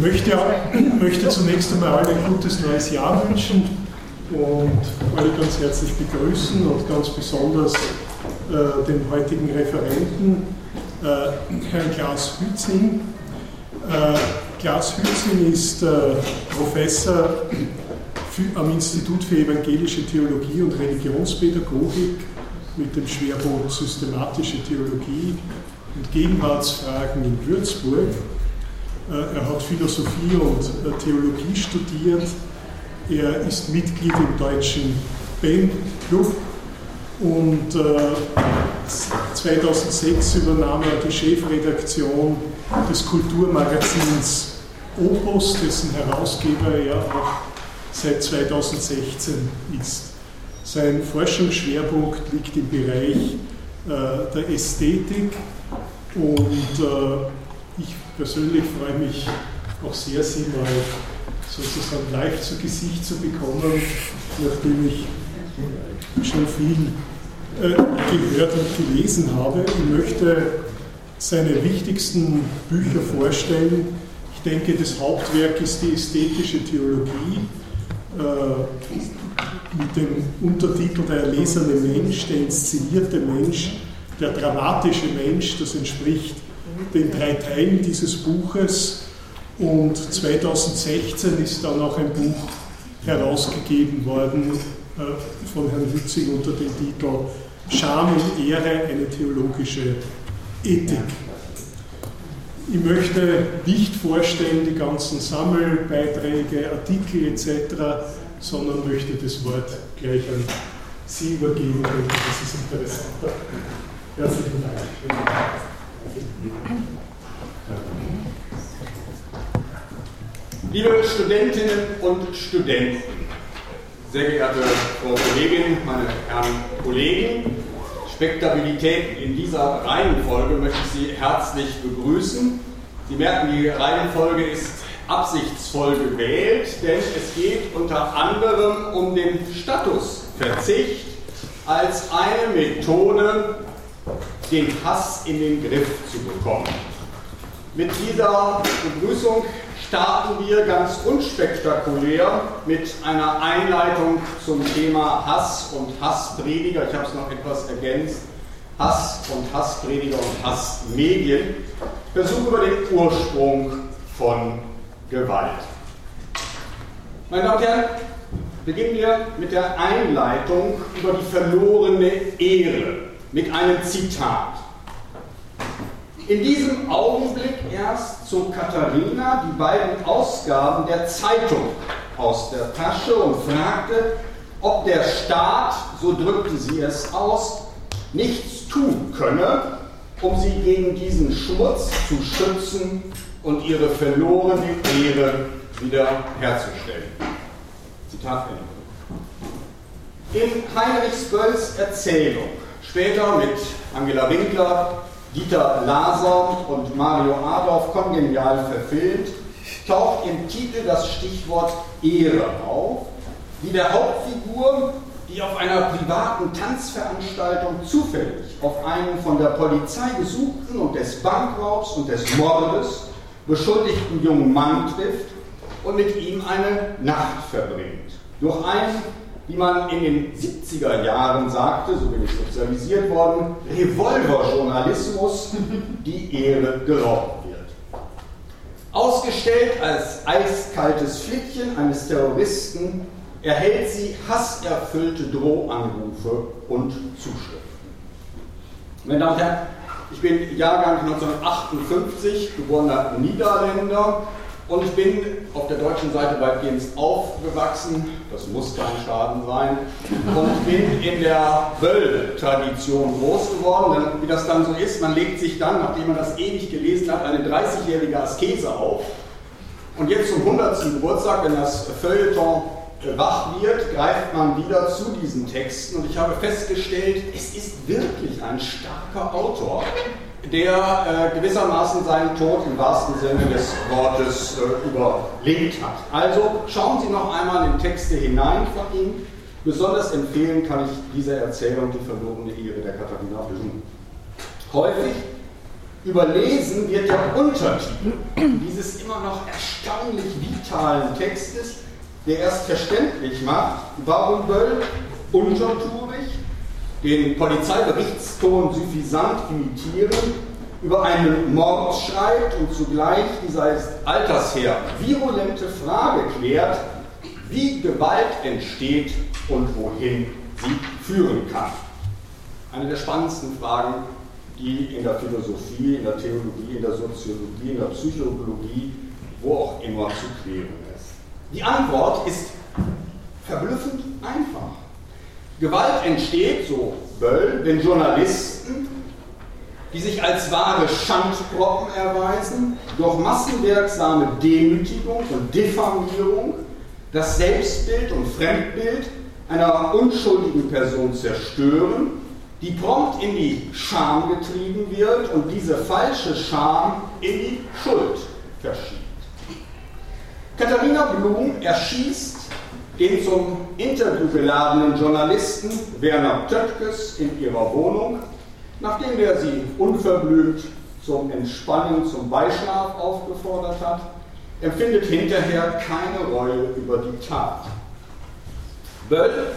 möchte, möchte zunächst einmal allen ein gutes neues Jahr wünschen und alle ganz herzlich begrüßen und ganz besonders äh, den heutigen Referenten, äh, Herrn Klaas Hützing. Äh, Klaas Hützing ist äh, Professor für, am Institut für evangelische Theologie und Religionspädagogik mit dem Schwerpunkt systematische Theologie und Gegenwartsfragen in Würzburg. Äh, er hat Philosophie und äh, Theologie studiert. Er ist Mitglied im Deutschen Ben Club und 2006 äh, übernahm er die Chefredaktion des Kulturmagazins Opus, dessen Herausgeber er auch seit 2016 ist. Sein Forschungsschwerpunkt liegt im Bereich der Ästhetik und ich persönlich freue mich auch sehr, Sie mal sozusagen live zu Gesicht zu bekommen, nachdem ich schon viel äh, gehört und gelesen habe. Ich möchte seine wichtigsten Bücher vorstellen. Ich denke, das Hauptwerk ist die ästhetische Theologie äh, mit dem Untertitel Der erlesene Mensch, der inszenierte Mensch, der dramatische Mensch. Das entspricht den drei Teilen dieses Buches und 2016 ist dann auch ein Buch herausgegeben worden äh, von Herrn Hützing unter dem Titel Scham und Ehre, eine theologische Ethik. Ich möchte nicht vorstellen die ganzen Sammelbeiträge, Artikel etc., sondern möchte das Wort gleich an Sie übergeben, das ist interessanter. Herzlichen Dank. Liebe Studentinnen und Studenten, sehr geehrte Frau Kollegin, meine Herren Kollegen, Spektabilität in dieser Reihenfolge möchte ich Sie herzlich begrüßen. Sie merken, die Reihenfolge ist absichtsvoll gewählt, denn es geht unter anderem um den Statusverzicht als eine Methode, den Hass in den Griff zu bekommen. Mit dieser Begrüßung starten wir ganz unspektakulär mit einer Einleitung zum Thema Hass und Hassprediger. Ich habe es noch etwas ergänzt. Hass und Hassprediger und Hassmedien. Versuch über den Ursprung von Gewalt. Meine Damen und Herren, beginnen wir mit der Einleitung über die verlorene Ehre mit einem Zitat. In diesem Augenblick erst zog Katharina die beiden Ausgaben der Zeitung aus der Tasche und fragte, ob der Staat, so drückte sie es aus, nichts tun könne, um sie gegen diesen Schmutz zu schützen und ihre verlorene Ehre wieder herzustellen. Zitat Ende. In Heinrich Bölls Erzählung Später mit Angela Winkler, Dieter Laser und Mario Adorf kongenial verfilmt, taucht im Titel das Stichwort Ehre auf, die der Hauptfigur, die auf einer privaten Tanzveranstaltung zufällig auf einen von der Polizei gesuchten und des Bankraubs und des Mordes beschuldigten jungen Mann trifft und mit ihm eine Nacht verbringt. Durch einen wie man in den 70er Jahren sagte, so bin ich sozialisiert worden, Revolverjournalismus die Ehre geraubt wird. Ausgestellt als eiskaltes Flittchen eines Terroristen erhält sie hasserfüllte Drohanrufe und Zuschriften. Meine Damen und Herren, ich bin Jahrgang 1958, geborener Niederländer, und ich bin auf der deutschen Seite weitgehend aufgewachsen, das muss kein Schaden sein, und bin in der Böll-Tradition groß geworden. Denn wie das dann so ist, man legt sich dann, nachdem man das ewig gelesen hat, eine 30-jährige Askese auf. Und jetzt zum 100. Geburtstag, wenn das Feuilleton wach wird, greift man wieder zu diesen Texten. Und ich habe festgestellt, es ist wirklich ein starker Autor der äh, gewissermaßen seinen Tod im wahrsten Sinne des Wortes äh, überlebt hat. Also schauen Sie noch einmal in Texte hinein von ihm. Besonders empfehlen kann ich diese Erzählung Die verlorene Ehre der Katharina Blum. Häufig Überlesen wird der Untertitel dieses immer noch erstaunlich vitalen Textes, der erst verständlich macht, warum Böll untertourig den Polizeiberichtston suffisant imitieren, über einen Mord schreibt und zugleich die heißt Altersher virulente Frage klärt, wie Gewalt entsteht und wohin sie führen kann. Eine der spannendsten Fragen, die in der Philosophie, in der Theologie, in der Soziologie, in der Psychologie, wo auch immer zu klären ist. Die Antwort ist verblüffend einfach. Gewalt entsteht, so Böll, wenn Journalisten, die sich als wahre Schandproppen erweisen, durch massenwirksame Demütigung und Diffamierung das Selbstbild und Fremdbild einer unschuldigen Person zerstören, die prompt in die Scham getrieben wird und diese falsche Scham in die Schuld verschiebt. Katharina Blum erschießt den zum Interview geladenen Journalisten Werner Töttges in ihrer Wohnung, nachdem er sie unverblümt zum Entspannen, zum Beischlaf aufgefordert hat, empfindet hinterher keine Reue über die Tat. Böll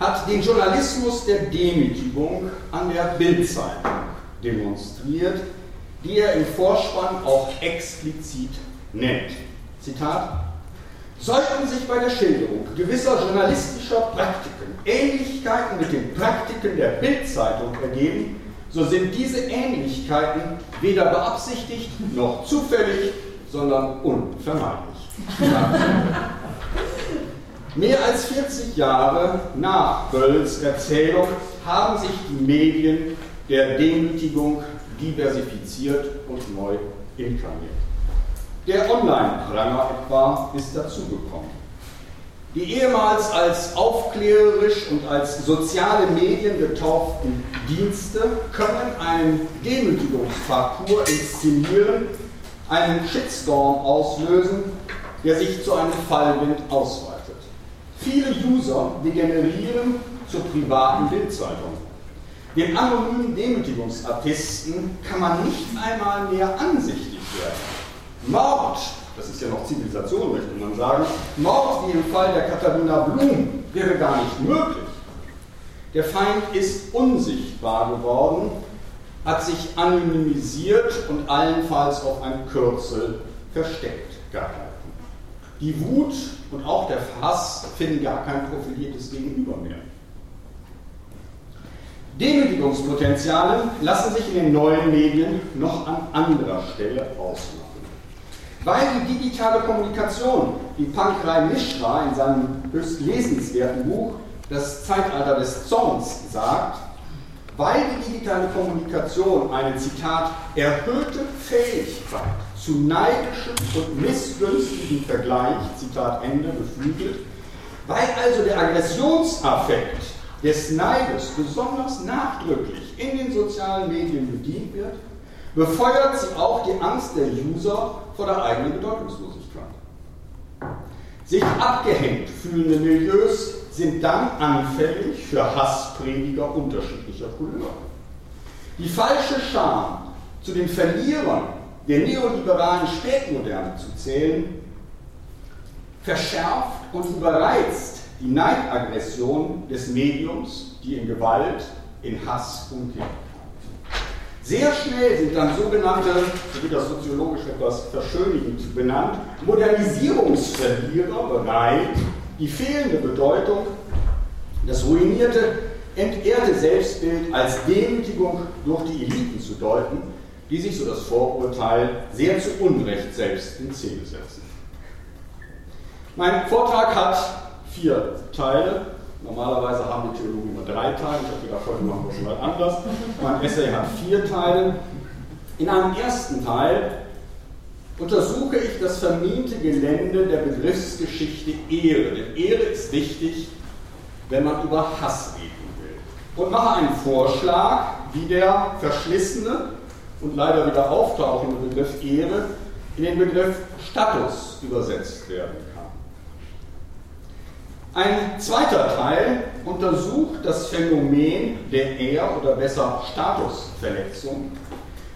hat den Journalismus der Demütigung an der Bildzeitung demonstriert, die er im Vorspann auch explizit nennt. Zitat, sollten sich bei der Schilderung gewisser journalistischer Praktiken Ähnlichkeiten mit den Praktiken der Bildzeitung ergeben, so sind diese Ähnlichkeiten weder beabsichtigt noch zufällig, sondern unvermeidlich. Mehr als 40 Jahre nach Bölls Erzählung haben sich die Medien der Demütigung diversifiziert und neu inkarniert. Der Online-Pranger etwa ist dazugekommen. Die ehemals als aufklärerisch und als soziale Medien getauften Dienste können einen Demütigungsparcours inszenieren, einen Shitstorm auslösen, der sich zu einem Fallwind ausweitet. Viele User degenerieren zur privaten Bildzeitung. Den anonymen Demütigungsartisten kann man nicht einmal mehr ansichtig werden. Mord, das ist ja noch Zivilisation, möchte man sagen, Mord wie im Fall der Katharina Blum wäre gar nicht möglich. Der Feind ist unsichtbar geworden, hat sich anonymisiert und allenfalls auf ein Kürzel versteckt gehalten. Die Wut und auch der Hass finden gar kein profiliertes Gegenüber mehr. Demütigungspotenziale lassen sich in den neuen Medien noch an anderer Stelle ausmachen. Weil die digitale Kommunikation, wie Pankrai Mishra in seinem höchst lesenswerten Buch Das Zeitalter des Zorns sagt, weil die digitale Kommunikation eine, Zitat, erhöhte Fähigkeit zu neidischem und missgünstigem Vergleich, Zitat Ende, beflügelt, weil also der Aggressionsaffekt des Neides besonders nachdrücklich in den sozialen Medien bedient wird, befeuert sie auch die Angst der User vor der eigenen Bedeutungslosigkeit. Sich abgehängt fühlende Milieus sind dann anfällig für Hassprediger unterschiedlicher Couleur. Die falsche Scham, zu den Verlierern der neoliberalen Spätmoderne zu zählen, verschärft und überreizt die Neidaggression des Mediums, die in Gewalt, in Hass umkehrt. Sehr schnell sind dann sogenannte, so wird das soziologisch etwas verschönigend benannt, Modernisierungsverlierer bereit, die fehlende Bedeutung, das ruinierte, entehrte Selbstbild als Demütigung durch die Eliten zu deuten, die sich, so das Vorurteil, sehr zu Unrecht selbst in Szene setzen. Mein Vortrag hat vier Teile. Normalerweise haben die Theologen nur drei Teile. Ich habe gedacht, heute machen wir es mal anders. Mein Essay hat vier Teile. In einem ersten Teil untersuche ich das vermiente Gelände der Begriffsgeschichte Ehre. Denn Ehre ist wichtig, wenn man über Hass reden will. Und mache einen Vorschlag, wie der verschlissene und leider wieder auftauchende Begriff Ehre in den Begriff Status übersetzt werden ein zweiter Teil untersucht das Phänomen der Ehr- oder besser Statusverletzung,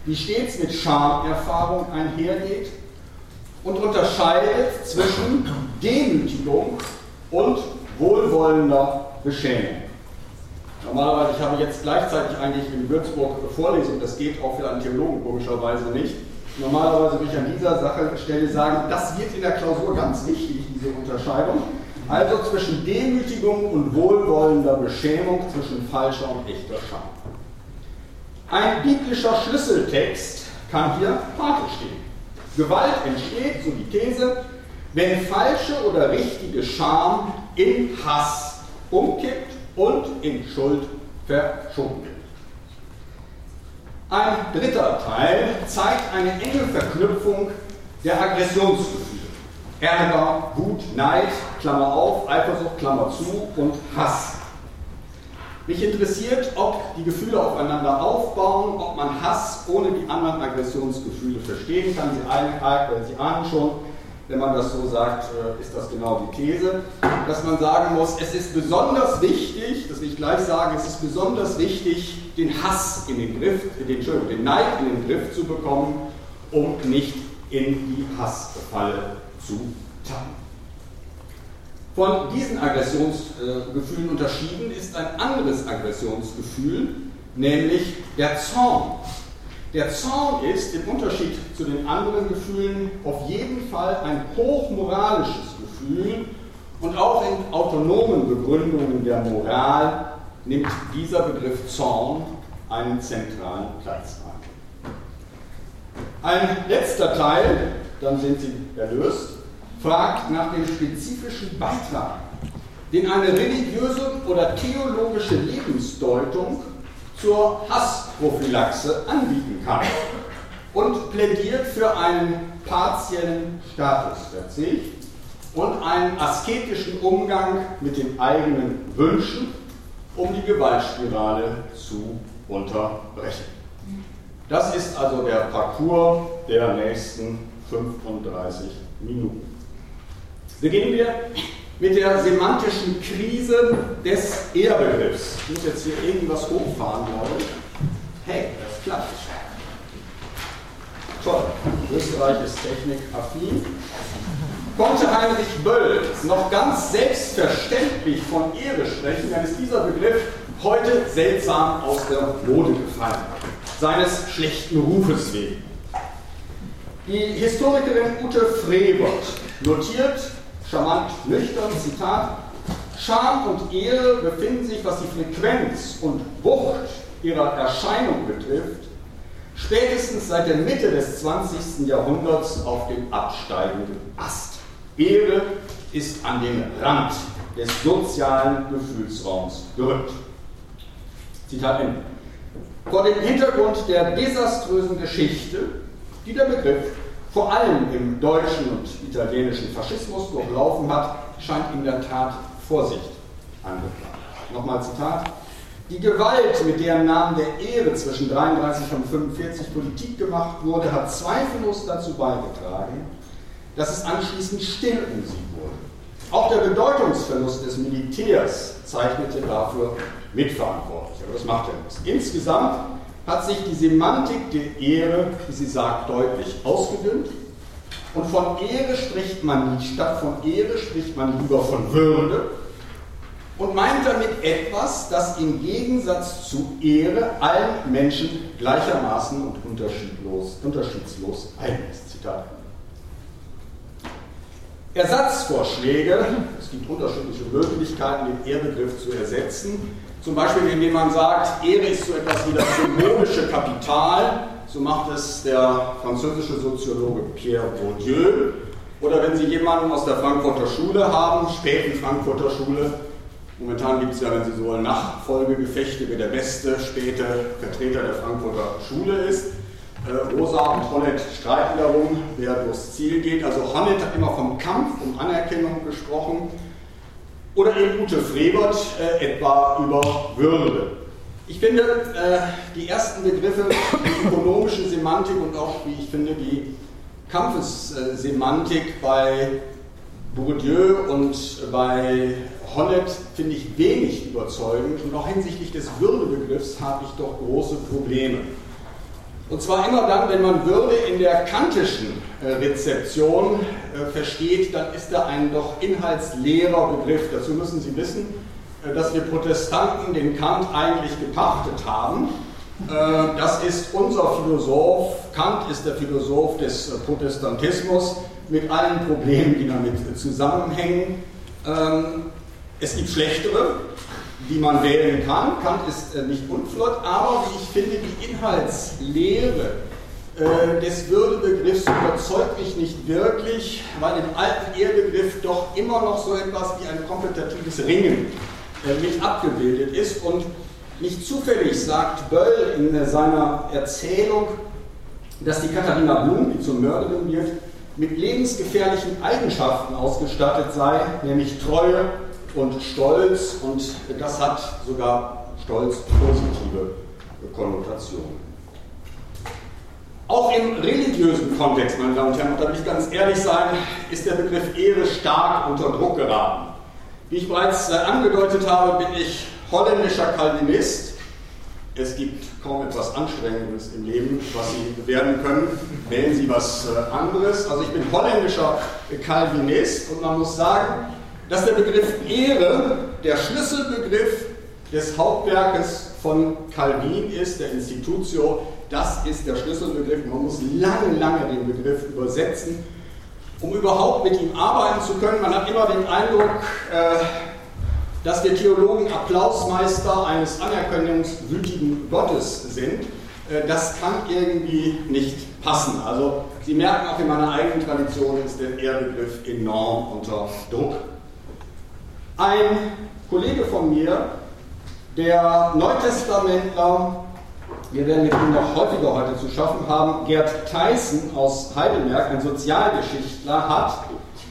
die stets mit Schamerfahrung einhergeht und unterscheidet zwischen Demütigung und wohlwollender Beschämung. Normalerweise, ich habe jetzt gleichzeitig eigentlich in Würzburg Vorlesung, das geht auch für einen Theologen komischerweise nicht. Normalerweise würde ich an dieser Sache Stelle sagen, das wird in der Klausur ganz wichtig, diese Unterscheidung. Also zwischen Demütigung und wohlwollender Beschämung, zwischen falscher und echter Scham. Ein biblischer Schlüsseltext kann hier Pate stehen. Gewalt entsteht, so die These, wenn falsche oder richtige Scham in Hass umkippt und in Schuld verschoben wird. Ein dritter Teil zeigt eine enge Verknüpfung der Aggressionsgefühle. Ärger, Wut, Neid, Klammer auf, Eifersucht, Klammer zu und Hass. Mich interessiert, ob die Gefühle aufeinander aufbauen, ob man Hass ohne die anderen Aggressionsgefühle verstehen kann. Sie, äh, Sie ahnen schon, wenn man das so sagt, äh, ist das genau die These, dass man sagen muss, es ist besonders wichtig, das will ich gleich sagen, es ist besonders wichtig, den Hass in den Griff, den, den Neid in den Griff zu bekommen, um nicht in die Hassfalle zu tappen. Von diesen Aggressionsgefühlen unterschieden ist ein anderes Aggressionsgefühl, nämlich der Zorn. Der Zorn ist im Unterschied zu den anderen Gefühlen auf jeden Fall ein hochmoralisches Gefühl und auch in autonomen Begründungen der Moral nimmt dieser Begriff Zorn einen zentralen Platz ein. Ein letzter Teil, dann sind Sie erlöst, fragt nach dem spezifischen Beitrag, den eine religiöse oder theologische Lebensdeutung zur Hassprophylaxe anbieten kann und plädiert für einen partiellen Statusverzicht und einen asketischen Umgang mit den eigenen Wünschen, um die Gewaltspirale zu unterbrechen. Das ist also der Parcours der nächsten 35 Minuten. Beginnen wir mit der semantischen Krise des Ehrbegriffs. Ich muss jetzt hier irgendwas hochfahren, glaube ich. Hey, das klappt. Toll. Österreich ist technikaffin. Konnte Heinrich Böll noch ganz selbstverständlich von Ehre sprechen, dann ist dieser Begriff heute seltsam aus der Mode gefallen. Seines schlechten Rufes wegen. Die Historikerin Ute Frebert notiert charmant nüchtern, Zitat, Scham und Ehre befinden sich, was die Frequenz und Wucht ihrer Erscheinung betrifft, spätestens seit der Mitte des 20. Jahrhunderts auf dem absteigenden Ast. Ehre ist an den Rand des sozialen Gefühlsraums gerückt. Zitat Ende. Vor dem Hintergrund der desaströsen Geschichte, die der Begriff vor allem im deutschen und italienischen Faschismus durchlaufen hat, scheint in der Tat Vorsicht angebracht. Nochmal Zitat. Die Gewalt, mit der im Namen der Ehre zwischen 33 und 45 Politik gemacht wurde, hat zweifellos dazu beigetragen, dass es anschließend still um sie wurde. Auch der Bedeutungsverlust des Militärs zeichnete dafür mitverantwortlich. Aber das macht er nichts. Insgesamt hat sich die Semantik der Ehre, wie sie sagt, deutlich ausgedünnt. Und von Ehre spricht man nicht, statt von Ehre spricht man lieber von Würde und meint damit etwas, das im Gegensatz zu Ehre allen Menschen gleichermaßen und unterschiedlos, unterschiedslos eigen ist. Zitat. Ersatzvorschläge, es gibt unterschiedliche Möglichkeiten, den Ehrbegriff zu ersetzen, zum Beispiel, indem man sagt, Ehre ist so etwas wie das symbolische Kapital, so macht es der französische Soziologe Pierre Bourdieu. Oder wenn Sie jemanden aus der Frankfurter Schule haben, späten Frankfurter Schule, momentan gibt es ja, wenn Sie so wollen, Nachfolgegefechte, wer der beste späte Vertreter der Frankfurter Schule ist. Äh, Rosa und Honnet streiten darum, wer durchs Ziel geht. Also Honnet hat immer vom Kampf um Anerkennung gesprochen oder eben Ute Frebert äh, etwa über Würde. Ich finde, äh, die ersten Begriffe, die ökonomische Semantik und auch, wie ich finde, die Kampfessemantik bei Bourdieu und bei Honnet finde ich wenig überzeugend und auch hinsichtlich des Würdebegriffs habe ich doch große Probleme. Und zwar immer dann, wenn man Würde in der kantischen äh, Rezeption äh, versteht, dann ist da ein doch inhaltsleerer Begriff. Dazu müssen Sie wissen, äh, dass wir Protestanten den Kant eigentlich gepachtet haben. Das ist unser Philosoph, Kant ist der Philosoph des Protestantismus mit allen Problemen, die damit zusammenhängen. Ähm, es gibt schlechtere, die man wählen kann. Kant ist äh, nicht unflott, aber wie ich finde, die Inhaltslehre äh, des Würdebegriffs überzeugt mich nicht wirklich, weil im alten Ehrbegriff doch immer noch so etwas wie ein kompetitives Ringen äh, mit abgebildet ist. Und nicht zufällig sagt Böll in seiner Erzählung, dass die Katharina Blum, die zur Mörderin wird, mit lebensgefährlichen Eigenschaften ausgestattet sei, nämlich Treue, und Stolz und das hat sogar Stolz positive Konnotationen. Auch im religiösen Kontext, meine Damen und Herren, und da will ich ganz ehrlich sein, ist der Begriff Ehre stark unter Druck geraten. Wie ich bereits äh, angedeutet habe, bin ich holländischer Calvinist. Es gibt kaum etwas Anstrengendes im Leben, was Sie werden können. Wählen Sie was äh, anderes. Also ich bin holländischer Calvinist und man muss sagen, dass der Begriff Ehre der Schlüsselbegriff des Hauptwerkes von Calvin ist, der Institutio. Das ist der Schlüsselbegriff. Man muss lange, lange den Begriff übersetzen, um überhaupt mit ihm arbeiten zu können. Man hat immer den Eindruck, äh, dass wir Theologen Applausmeister eines anerkennungswütigen Gottes sind. Äh, das kann irgendwie nicht passen. Also Sie merken auch in meiner eigenen Tradition ist der Ehrbegriff enorm unter Druck ein Kollege von mir, der Neutestamentler, wir werden mit ihm noch häufiger heute zu schaffen haben, Gerd Theissen aus Heidelberg, ein Sozialgeschichtler, hat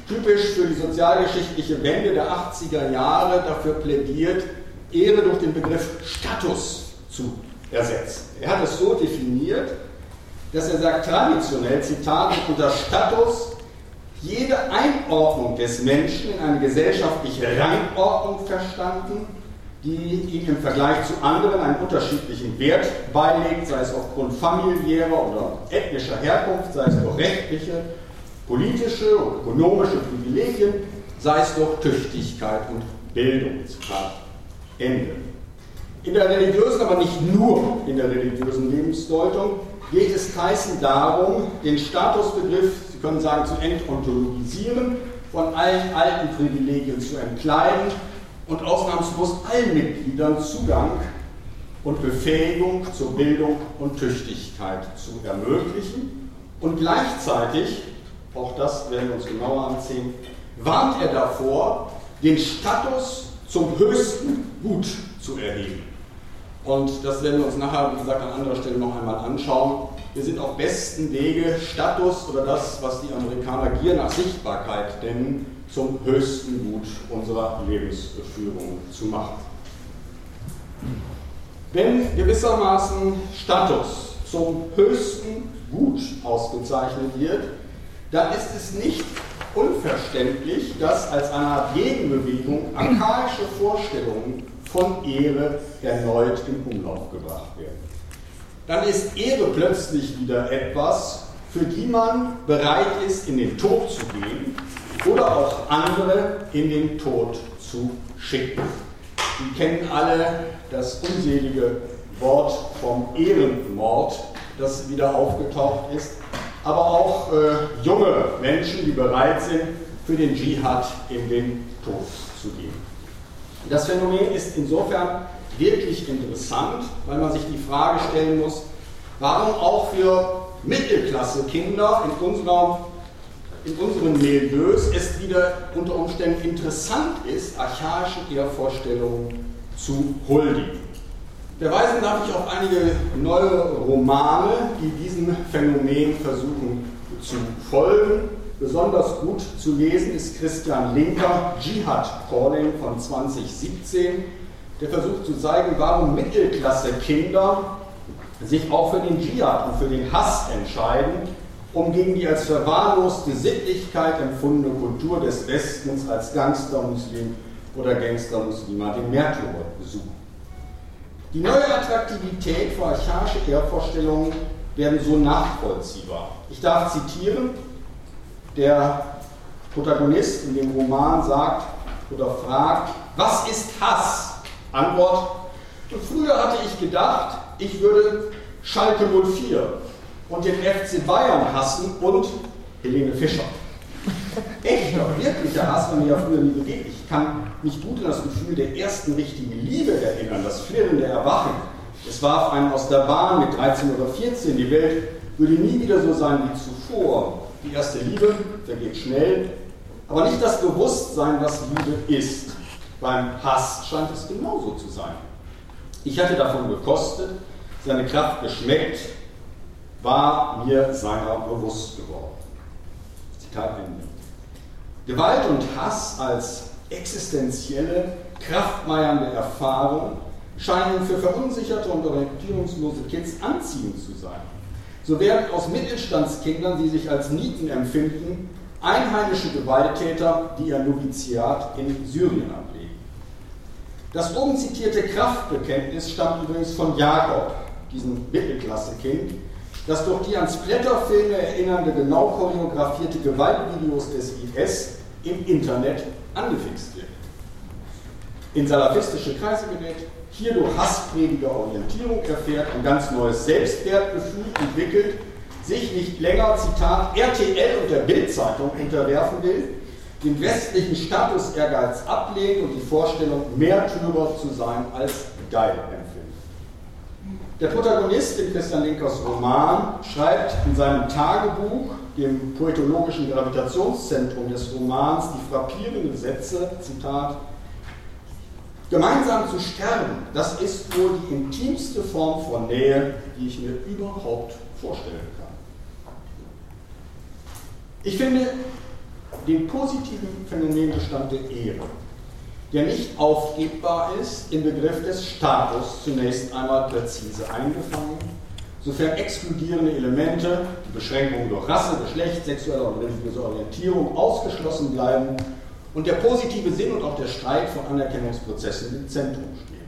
typisch für die sozialgeschichtliche Wende der 80er Jahre dafür plädiert, Ehre durch den Begriff Status zu ersetzen. Er hat es so definiert, dass er sagt, traditionell, Zitat, unter Status jede Einordnung des Menschen in eine gesellschaftliche Rangordnung verstanden, die ihm im Vergleich zu anderen einen unterschiedlichen Wert beilegt, sei es aufgrund familiärer oder ethnischer Herkunft, sei es durch rechtliche, politische und ökonomische Privilegien, sei es durch Tüchtigkeit und Bildung. Ende. In der religiösen, aber nicht nur in der religiösen Lebensdeutung geht es Tyson darum, den Statusbegriff Sie können sagen, zu entontologisieren, von allen alten Privilegien zu entkleiden und ausnahmslos allen Mitgliedern Zugang und Befähigung zur Bildung und Tüchtigkeit zu ermöglichen. Und gleichzeitig, auch das werden wir uns genauer ansehen, warnt er davor, den Status zum höchsten Gut zu erheben. Und das werden wir uns nachher, wie gesagt, an anderer Stelle noch einmal anschauen. Wir sind auf besten Wege, Status oder das, was die Amerikaner Gier nach Sichtbarkeit nennen, zum höchsten Gut unserer Lebensführung zu machen. Wenn gewissermaßen Status zum höchsten Gut ausgezeichnet wird, dann ist es nicht unverständlich, dass als eine Art Gegenbewegung archaische Vorstellungen von Ehre erneut in Umlauf gebracht werden dann ist Ehre plötzlich wieder etwas, für die man bereit ist, in den Tod zu gehen oder auch andere in den Tod zu schicken. Sie kennen alle das unselige Wort vom Ehrenmord, das wieder aufgetaucht ist, aber auch äh, junge Menschen, die bereit sind, für den Dschihad in den Tod zu gehen. Das Phänomen ist insofern wirklich interessant, weil man sich die Frage stellen muss, warum auch für Mittelklasse-Kinder in, unserer, in unseren Milieus es wieder unter Umständen interessant ist, archaischen Ehrvorstellungen zu huldigen. Verweisen darf ich auf einige neue Romane, die diesem Phänomen versuchen zu folgen. Besonders gut zu lesen ist Christian Linker Jihad Calling von 2017 der versucht zu zeigen, warum Mittelklasse-Kinder sich auch für den Dschihad und für den Hass entscheiden, um gegen die als verwahrloste Sittlichkeit empfundene Kultur des Westens als Gangstermuslim oder Gangstermuslima den Märtyrer suchen. Die neue Attraktivität für archaische Ehrvorstellungen werden so nachvollziehbar. Ich darf zitieren, der Protagonist in dem Roman sagt oder fragt, was ist Hass? Antwort, früher hatte ich gedacht, ich würde Schalke 04 und den FC Bayern hassen und Helene Fischer. Echter, wirklicher Hass war mir ja früher nie begegnet. Ich kann mich gut an das Gefühl der ersten richtigen Liebe erinnern, das Flirren der Erwachen. Es warf einen aus der Bahn mit 13 oder 14. Die Welt würde nie wieder so sein wie zuvor. Die erste Liebe vergeht schnell, aber nicht das Bewusstsein, was Liebe ist. Beim Hass scheint es genauso zu sein. Ich hatte davon gekostet, seine Kraft geschmeckt, war mir seiner bewusst geworden. Zitat Ende. Gewalt und Hass als existenzielle, kraftmeiernde Erfahrung scheinen für verunsicherte und orientierungslose Kids anziehend zu sein. So werden aus Mittelstandskindern, die sich als Nieten empfinden, einheimische Gewalttäter, die ihr Noviziat in Syrien ablegen. Das oben zitierte Kraftbekenntnis stammt übrigens von Jakob, diesem Mittelklasse-Kind, das durch die an Splatterfilme erinnernde, genau choreografierte Gewaltvideos des IS im Internet angefixt wird. In salafistische Kreise gerät, hier durch Hassprediger Orientierung erfährt, ein ganz neues Selbstwertgefühl entwickelt, sich nicht länger, Zitat, RTL und der Bildzeitung unterwerfen will, den westlichen Status-Ehrgeiz ablehnt und die Vorstellung, Märtyrer zu sein als geil empfindet. Der Protagonist in Christian Linkers Roman schreibt in seinem Tagebuch, dem poetologischen Gravitationszentrum des Romans, die frappierenden Sätze, Zitat, Gemeinsam zu sterben, das ist wohl die intimste Form von Nähe, die ich mir überhaupt vorstellen kann. Ich finde den positiven Phänomenbestand der Ehre der nicht aufgebbar ist, im Begriff des Status zunächst einmal präzise eingefangen, sofern exkludierende Elemente, die Beschränkungen durch Rasse, Geschlecht, sexuelle und religiöse Orientierung ausgeschlossen bleiben und der positive Sinn und auch der Streit von Anerkennungsprozessen im Zentrum stehen.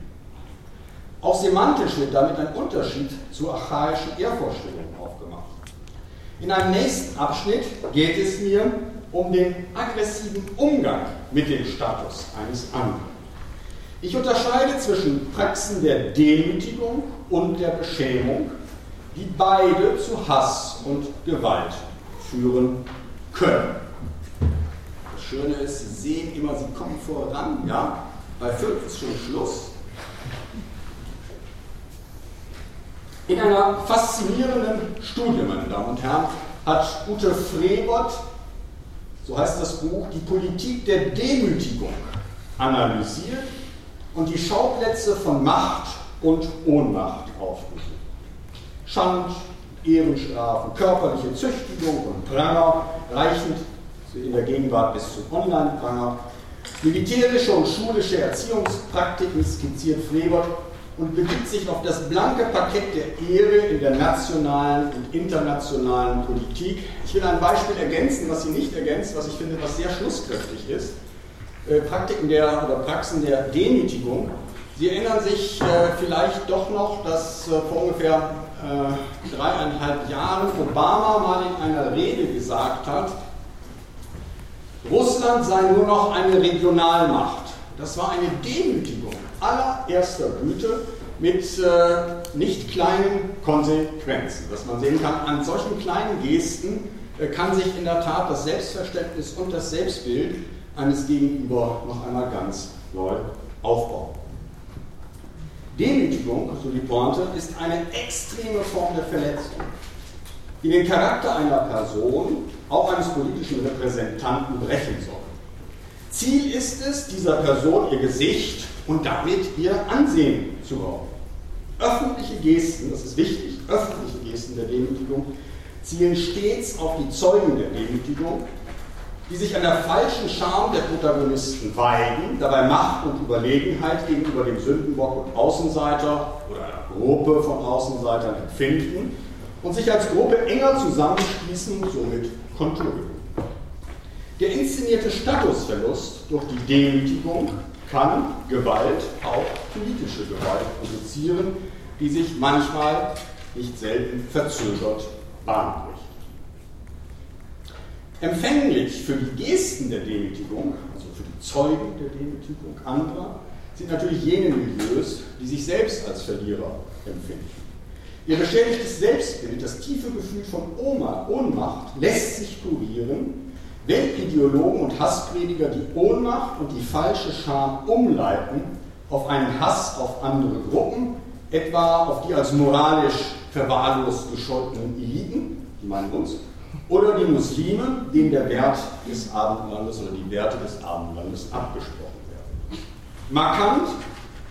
Auch semantisch wird damit ein Unterschied zu archaischen Ehrvorstellungen aufgemacht. In einem nächsten Abschnitt geht es mir um den aggressiven Umgang mit dem Status eines anderen. Ich unterscheide zwischen Praxen der Demütigung und der Beschämung, die beide zu Hass und Gewalt führen können. Schöne ist, Sie sehen immer, Sie kommen voran, ja? Bei fünf ist schon Schluss. In einer faszinierenden Studie, meine Damen und Herren, hat Ute Frebert so heißt das Buch, die Politik der Demütigung analysiert und die Schauplätze von Macht und Ohnmacht aufgesucht. Schand, Ehrenstrafen, körperliche Züchtigung und Pranger, reichend in der Gegenwart bis zum Online-Pranger, militärische und schulische Erziehungspraktiken skizziert Frebert und begibt sich auf das blanke Parkett der Ehre in der nationalen und internationalen Politik. Ich will ein Beispiel ergänzen, was sie nicht ergänzt, was ich finde, was sehr schlusskräftig ist. Äh, Praktiken der oder Praxen der Demütigung. Sie erinnern sich äh, vielleicht doch noch, dass äh, vor ungefähr äh, dreieinhalb Jahren Obama mal in einer Rede gesagt hat, Russland sei nur noch eine Regionalmacht. Das war eine Demütigung allererster Güte mit äh, nicht kleinen Konsequenzen. Dass man sehen kann, an solchen kleinen Gesten äh, kann sich in der Tat das Selbstverständnis und das Selbstbild eines Gegenüber noch einmal ganz neu aufbauen. Demütigung, so die Pointe, ist eine extreme Form der Verletzung, die den Charakter einer Person, auch eines politischen Repräsentanten, brechen soll. Ziel ist es, dieser Person ihr Gesicht und damit ihr Ansehen zu rauben. Öffentliche Gesten, das ist wichtig, öffentliche Gesten der Demütigung zielen stets auf die Zeugen der Demütigung, die sich an der falschen Scham der Protagonisten weiden, dabei Macht und Überlegenheit gegenüber dem Sündenbock und Außenseiter oder einer Gruppe von Außenseitern empfinden und sich als Gruppe enger zusammenschließen und somit Kontur. Der inszenierte Statusverlust durch die Demütigung kann Gewalt, auch politische Gewalt, produzieren, die sich manchmal nicht selten verzögert Bahn bricht. Empfänglich für die Gesten der Demütigung, also für die Zeugen der Demütigung anderer, sind natürlich jene Milieus, die sich selbst als Verlierer empfinden. Ihr beschädigtes Selbstbild, das tiefe Gefühl von Ohnmacht, lässt sich kurieren, wenn Ideologen und Hassprediger die Ohnmacht und die falsche Scham umleiten auf einen Hass auf andere Gruppen, etwa auf die als moralisch verwahrlost gescholtenen Eliten, die meinen uns, oder die Muslime, denen der Wert des Abendlandes oder die Werte des Abendlandes abgesprochen werden. Markant,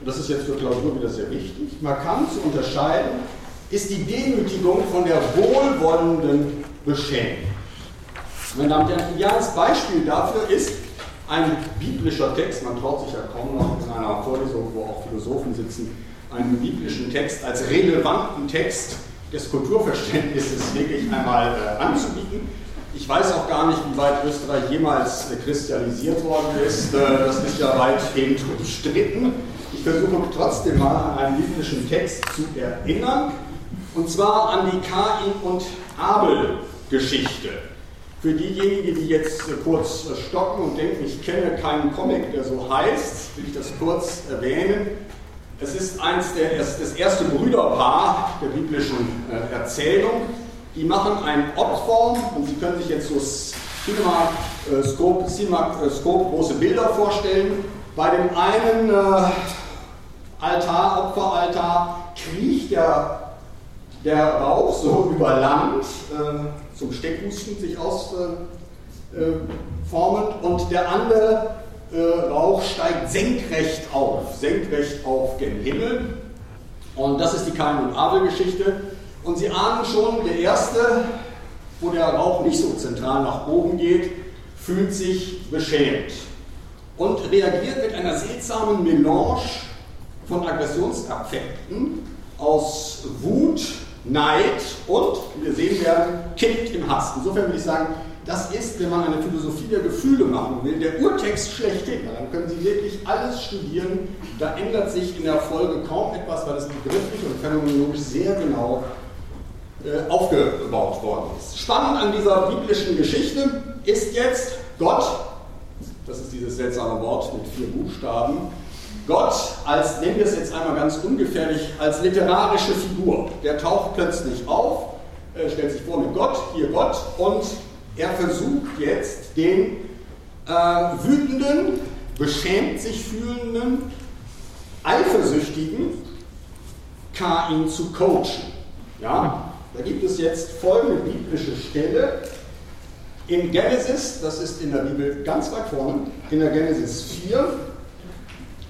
und das ist jetzt für Klausur wieder sehr wichtig, markant zu unterscheiden ist die Demütigung von der wohlwollenden Beschämung. Meine Damen und Herren, ein ideales Beispiel dafür ist ein biblischer Text, man traut sich ja kaum noch in einer Vorlesung, wo auch Philosophen sitzen, einen biblischen Text als relevanten Text des Kulturverständnisses wirklich einmal äh, anzubieten. Ich weiß auch gar nicht, wie weit Österreich jemals äh, christianisiert worden ist. Äh, das ist ja weitgehend umstritten. Ich versuche trotzdem mal an einen biblischen Text zu erinnern, und zwar an die Kain und Abel-Geschichte. Für diejenigen, die jetzt äh, kurz äh, stocken und denken, ich kenne keinen Comic, der so heißt, will ich das kurz erwähnen. Es ist eins der, das erste Brüderpaar der biblischen äh, Erzählung. Die machen ein Opfer und Sie können sich jetzt so Cinema-Scope, Cinema-Scope große Bilder vorstellen. Bei dem einen äh, Altar, Opferaltar, kriecht der, der Rauch so über Land äh, zum Steckhusten sich ausformend äh, und der andere äh, Rauch steigt senkrecht auf, senkrecht auf den Himmel. Und das ist die Kain- und Abel-Geschichte. Und Sie ahnen schon, der erste, wo der Rauch nicht so zentral nach oben geht, fühlt sich beschämt und reagiert mit einer seltsamen Melange von Aggressionsaffekten aus Wut, Neid und, wie wir sehen werden, kippt im Hass. Insofern würde ich sagen, das ist, wenn man eine Philosophie der Gefühle machen will, der Urtext schlechthin. Dann können Sie wirklich alles studieren. Da ändert sich in der Folge kaum etwas, weil es begrifflich und phänomenologisch sehr genau äh, aufgebaut worden ist. Spannend an dieser biblischen Geschichte ist jetzt Gott, das ist dieses seltsame Wort mit vier Buchstaben, Gott als, nennen wir es jetzt einmal ganz ungefährlich, als literarische Figur. Der taucht plötzlich auf, äh, stellt sich vor mit Gott, hier Gott, und er versucht jetzt den äh, wütenden, beschämt sich fühlenden, eifersüchtigen Kain zu coachen. Ja, da gibt es jetzt folgende biblische Stelle in Genesis, das ist in der Bibel ganz weit vorne, in der Genesis 4,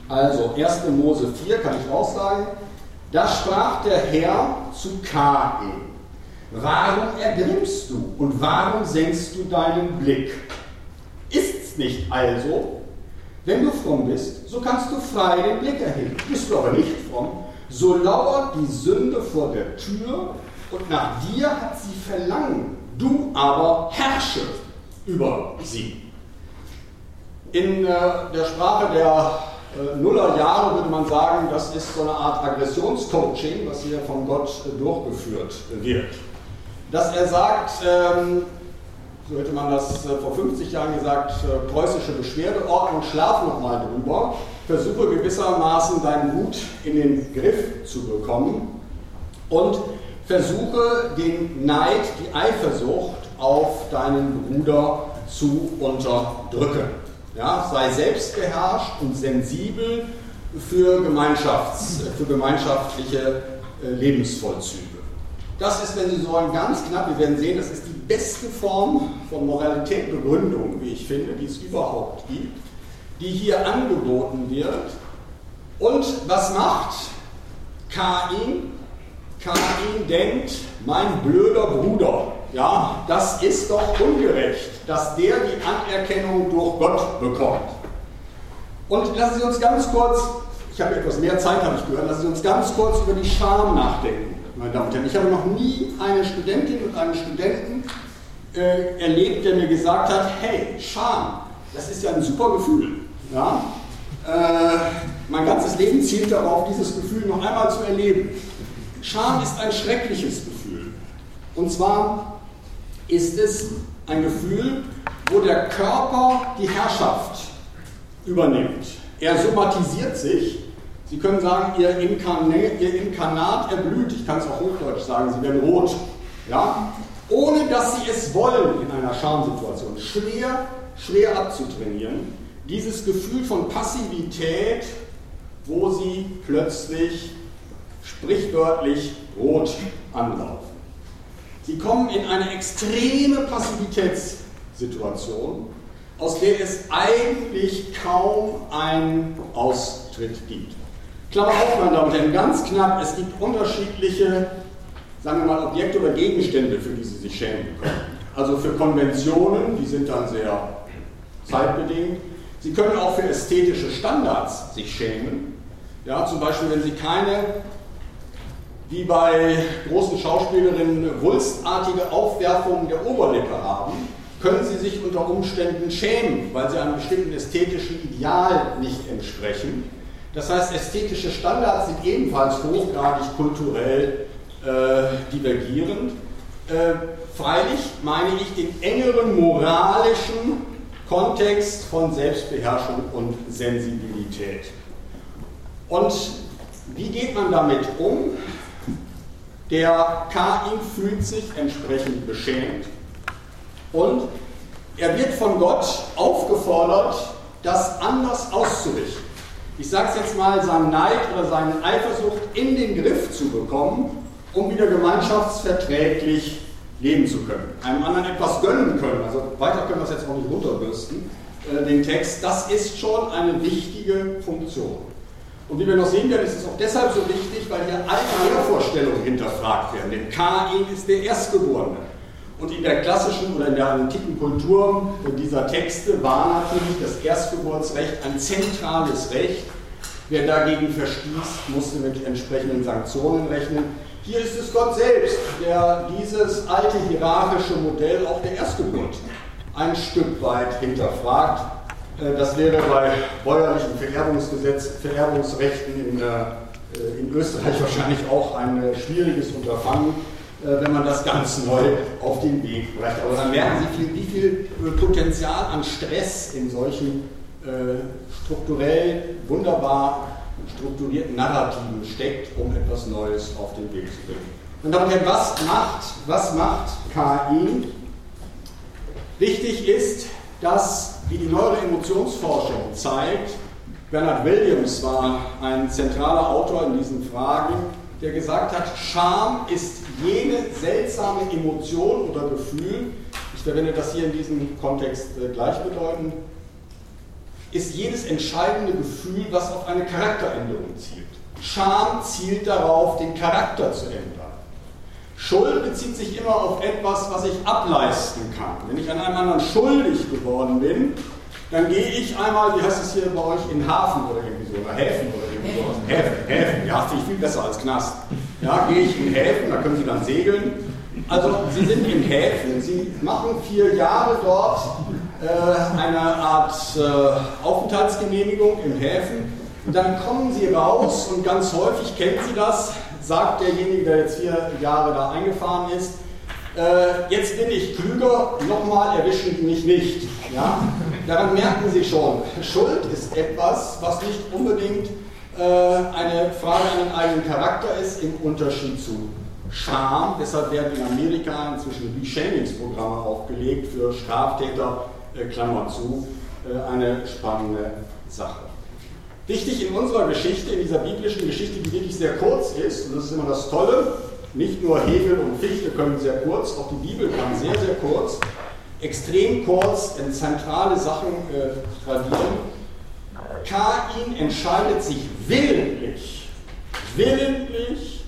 also 1. Mose 4 kann ich auch sagen, da sprach der Herr zu Kain, warum ergrimmst du und warum senkst du deinen Blick? Ist's nicht also, wenn du fromm bist, so kannst du frei den Blick erheben. Bist du aber nicht fromm, so lauert die Sünde vor der Tür und nach dir hat sie Verlangen, du aber herrsche über sie. In äh, der Sprache der äh, Nuller Jahre würde man sagen, das ist so eine Art Aggressionscoaching, was hier von Gott äh, durchgeführt wird. Dass er sagt, ähm, so hätte man das äh, vor 50 Jahren gesagt, preußische Beschwerdeordnung, schlaf nochmal drüber, versuche gewissermaßen deinen Mut in den Griff zu bekommen und versuche den Neid, die Eifersucht auf deinen Bruder zu unterdrücken. Ja, sei selbstbeherrscht und sensibel für, Gemeinschafts-, für gemeinschaftliche äh, Lebensvollzüge. Das ist, wenn Sie so ein ganz knapp, wir werden sehen, das ist die beste Form von Moralitätbegründung, wie ich finde, die es überhaupt gibt, die hier angeboten wird. Und was macht Kain? Kain denkt, mein blöder Bruder, ja, das ist doch ungerecht, dass der die Anerkennung durch Gott bekommt. Und lassen Sie uns ganz kurz, ich habe etwas mehr Zeit, habe ich gehört, lassen Sie uns ganz kurz über die Scham nachdenken, meine Damen und Herren. Ich habe noch nie eine Studentin und einen Studenten äh, erlebt, der mir gesagt hat, hey, Scham, das ist ja ein super Gefühl. Ja? Äh, mein ganzes Leben zielt darauf, dieses Gefühl noch einmal zu erleben. Scham ist ein schreckliches Gefühl. Und zwar ist es ein Gefühl, wo der Körper die Herrschaft übernimmt. Er somatisiert sich. Sie können sagen, Ihr, Inkarnat, Ihr Inkarnat erblüht. Ich kann es auch hochdeutsch sagen, Sie werden rot. Ja? Ohne dass Sie es wollen in einer Schamsituation. Schwer, schwer abzutrainieren. Dieses Gefühl von Passivität, wo Sie plötzlich sprichwörtlich rot anlaufen. Sie kommen in eine extreme Passivitätssituation, aus der es eigentlich kaum einen Austritt gibt. Klammer auf, meine Damen und Herren, ganz knapp, es gibt unterschiedliche, sagen wir mal, Objekte oder Gegenstände, für die Sie sich schämen können. Also für Konventionen, die sind dann sehr zeitbedingt. Sie können auch für ästhetische Standards sich schämen. Ja, zum Beispiel, wenn Sie keine wie bei großen Schauspielerinnen wulstartige Aufwerfungen der Oberlippe haben, können sie sich unter Umständen schämen, weil sie einem bestimmten ästhetischen Ideal nicht entsprechen. Das heißt, ästhetische Standards sind ebenfalls hochgradig kulturell äh, divergierend. Äh, freilich meine ich den engeren moralischen Kontext von Selbstbeherrschung und Sensibilität. Und wie geht man damit um? Der Kain fühlt sich entsprechend beschämt und er wird von Gott aufgefordert, das anders auszurichten. Ich sage es jetzt mal, seinen Neid oder seine Eifersucht in den Griff zu bekommen, um wieder gemeinschaftsverträglich leben zu können. Einem anderen etwas gönnen können, also weiter können wir es jetzt auch nicht runterbürsten, äh, den Text, das ist schon eine wichtige Funktion. Und wie wir noch sehen werden, ist es auch deshalb so wichtig, weil hier alte Lehrvorstellungen hinterfragt werden. Denn Kain ist der Erstgeborene. Und in der klassischen oder in der antiken Kultur dieser Texte war natürlich das Erstgeburtsrecht ein zentrales Recht. Wer dagegen verstieß, musste mit entsprechenden Sanktionen rechnen. Hier ist es Gott selbst, der dieses alte hierarchische Modell auch der Erstgeburt ein Stück weit hinterfragt das wäre bei bäuerlichen Vererbungsgesetz, Vererbungsrechten in, äh, in Österreich wahrscheinlich auch ein äh, schwieriges Unterfangen, wenn man das ganz neu auf den Weg bringt. Aber dann merken Sie, wie viel Potenzial an Stress in solchen strukturell wunderbar strukturierten Narrativen steckt, um etwas Neues auf den Weg zu bringen. Und damit, was macht, was macht KI? Wichtig ist, dass wie die neuere Emotionsforschung zeigt, Bernard Williams war ein zentraler Autor in diesen Fragen, der gesagt hat, Scham ist jene seltsame Emotion oder Gefühl, ich verwende das hier in diesem Kontext äh, gleichbedeutend, ist jedes entscheidende Gefühl, was auf eine Charakteränderung zielt. Scham zielt darauf, den Charakter zu ändern. Schuld bezieht sich immer auf etwas, was ich ableisten kann. Wenn ich an einem anderen schuldig geworden bin, dann gehe ich einmal, wie heißt es hier bei euch, in Hafen oder irgendwie so, oder Häfen oder irgendwie sowas. Häfen, Häfen, ja, finde ich viel besser als Knast. Ja, gehe ich in Häfen, da können Sie dann segeln. Also Sie sind in Häfen, Sie machen vier Jahre dort äh, eine Art äh, Aufenthaltsgenehmigung im Häfen. Und dann kommen Sie raus und ganz häufig kennen Sie das, sagt derjenige, der jetzt vier Jahre da eingefahren ist, äh, jetzt bin ich klüger, nochmal erwischen mich nicht. Ja? Daran merken Sie schon, Schuld ist etwas, was nicht unbedingt äh, eine Frage an den eigenen Charakter ist, im Unterschied zu Scham. Deshalb werden in Amerika inzwischen Reshamings-Programme aufgelegt für Straftäter, äh, Klammer zu, äh, eine spannende Sache. Wichtig in unserer Geschichte, in dieser biblischen Geschichte, die wirklich sehr kurz ist, und das ist immer das Tolle, nicht nur Hegel und Fichte können sehr kurz, auch die Bibel kann sehr, sehr kurz, extrem kurz in zentrale Sachen äh, tradieren. Kain entscheidet sich willentlich, willentlich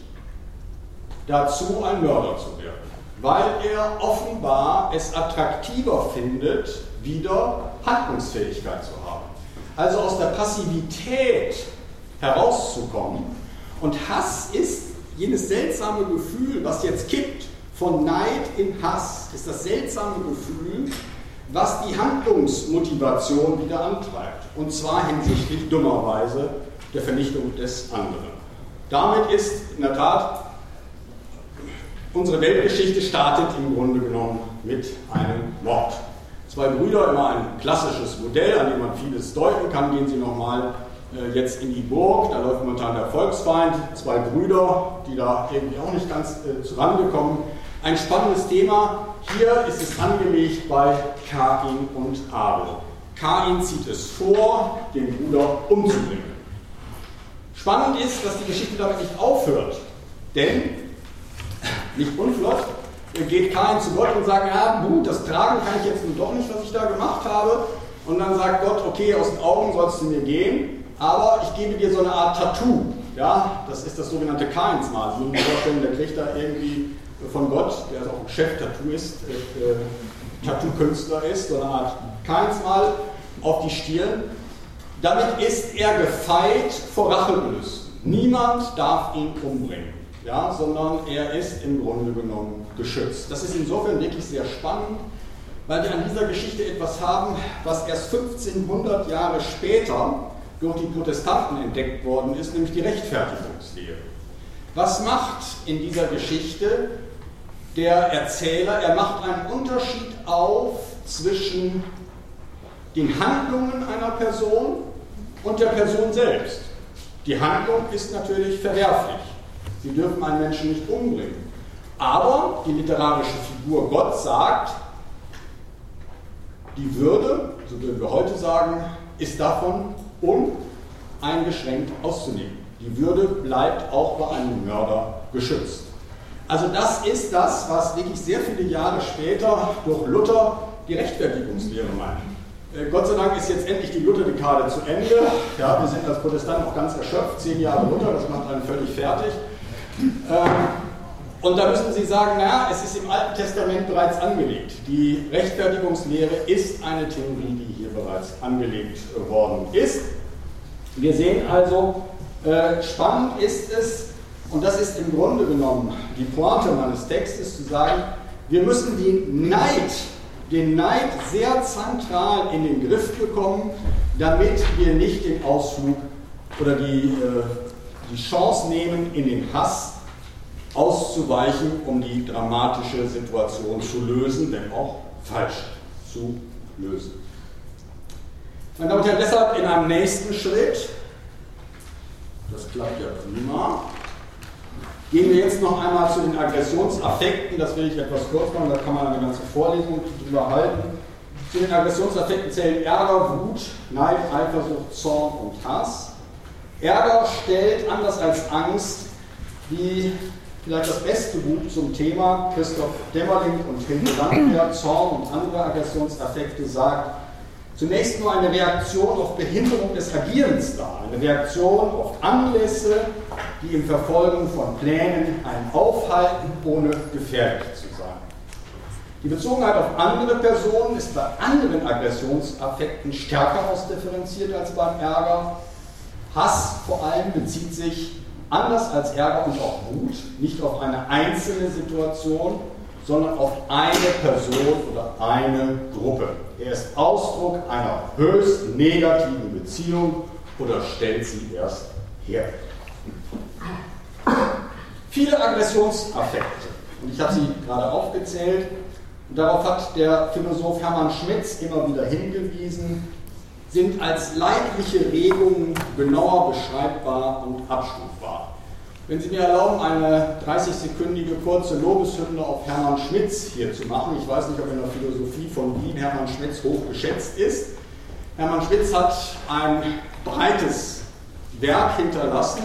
dazu, ein Mörder zu werden, weil er offenbar es attraktiver findet, wieder Handlungsfähigkeit zu haben also aus der Passivität herauszukommen. Und Hass ist jenes seltsame Gefühl, was jetzt kippt, von Neid in Hass, ist das seltsame Gefühl, was die Handlungsmotivation wieder antreibt. Und zwar hinsichtlich dummerweise der Vernichtung des anderen. Damit ist in der Tat Unsere Weltgeschichte startet im Grunde genommen mit einem Mord. Zwei Brüder, immer ein klassisches Modell, an dem man vieles deuten kann. Gehen Sie nochmal äh, jetzt in die Burg, da läuft momentan der Volksfeind. Zwei Brüder, die da irgendwie auch nicht ganz äh, zurande kommen. Ein spannendes Thema. Hier ist es angelegt bei Kain und Abel. Kain zieht es vor, den Bruder umzubringen. Spannend ist, dass die Geschichte damit nicht aufhört. Denn, nicht unflott, geht Kain zu Gott und sagt, ja gut, das Tragen kann ich jetzt nun doch nicht, was ich da gemacht habe. Und dann sagt Gott, okay, aus den Augen sollst du mir gehen, aber ich gebe dir so eine Art Tattoo. Ja, das ist das sogenannte Kainsmal. Sie müssen sich vorstellen, der kriegt da irgendwie von Gott, der auch ein Chef-Tattoo ist, äh, äh, Tattoo-Künstler ist, so eine Art Kainsmal auf die Stirn. Damit ist er gefeit vor Rachegelüsten. Niemand darf ihn umbringen, ja, sondern er ist im Grunde genommen geschützt. Das ist insofern wirklich sehr spannend, weil wir an dieser Geschichte etwas haben, was erst 1500 Jahre später durch die Protestanten entdeckt worden ist, nämlich die Rechtfertigungslehre. Was macht in dieser Geschichte der Erzähler? Er macht einen Unterschied auf zwischen den Handlungen einer Person und der Person selbst. Die Handlung ist natürlich verwerflich. Sie dürfen einen Menschen nicht umbringen. Aber die literarische Figur Gott sagt, die Würde, so würden wir heute sagen, ist davon uneingeschränkt auszunehmen. Die Würde bleibt auch bei einem Mörder geschützt. Also das ist das, was wirklich sehr viele Jahre später durch Luther die Rechtfertigungslehre meint. Äh, Gott sei Dank ist jetzt endlich die Lutherdekade zu Ende. Ja, wir sind als Protestanten auch ganz erschöpft, zehn Jahre Luther, das macht einen völlig fertig. Ähm, und da müssen Sie sagen, naja, es ist im Alten Testament bereits angelegt. Die Rechtfertigungslehre ist eine Theorie, die hier bereits angelegt worden ist. Wir sehen also, äh, spannend ist es, und das ist im Grunde genommen die Pointe meines Textes, zu sagen, wir müssen den Neid den Neid sehr zentral in den Griff bekommen, damit wir nicht den Ausflug oder die, äh, die Chance nehmen, in den Hass auszuweichen, um die dramatische Situation zu lösen, wenn auch falsch zu lösen. Meine Damen und Herren, deshalb in einem nächsten Schritt, das klappt ja prima, Gehen wir jetzt noch einmal zu den Aggressionsaffekten, das will ich etwas kurz machen, da kann man eine ganze Vorlesung drüber halten. Zu den Aggressionsaffekten zählen Ärger, Wut, Neid, Eifersucht, Zorn und Hass. Ärger stellt, anders als Angst, wie vielleicht das beste Buch zum Thema, Christoph Dämmerling und Hilde Landwehr, Zorn und andere Aggressionsaffekte sagt, zunächst nur eine Reaktion auf Behinderung des Agierens dar, eine Reaktion auf Anlässe, die im Verfolgen von Plänen einen aufhalten, ohne gefährlich zu sein. Die Bezogenheit auf andere Personen ist bei anderen Aggressionsaffekten stärker ausdifferenziert als beim Ärger. Hass vor allem bezieht sich anders als Ärger und auch Wut nicht auf eine einzelne Situation, sondern auf eine Person oder eine Gruppe. Er ist Ausdruck einer höchst negativen Beziehung oder stellt sie erst her. Viele Aggressionsaffekte, und ich habe sie gerade aufgezählt, und darauf hat der Philosoph Hermann Schmitz immer wieder hingewiesen, sind als leibliche Regungen genauer beschreibbar und abstufbar. Wenn Sie mir erlauben, eine 30-sekündige kurze Lobeshymne auf Hermann Schmitz hier zu machen. Ich weiß nicht, ob in der Philosophie von Wien Hermann Schmitz hoch geschätzt ist. Hermann Schmitz hat ein breites Werk hinterlassen,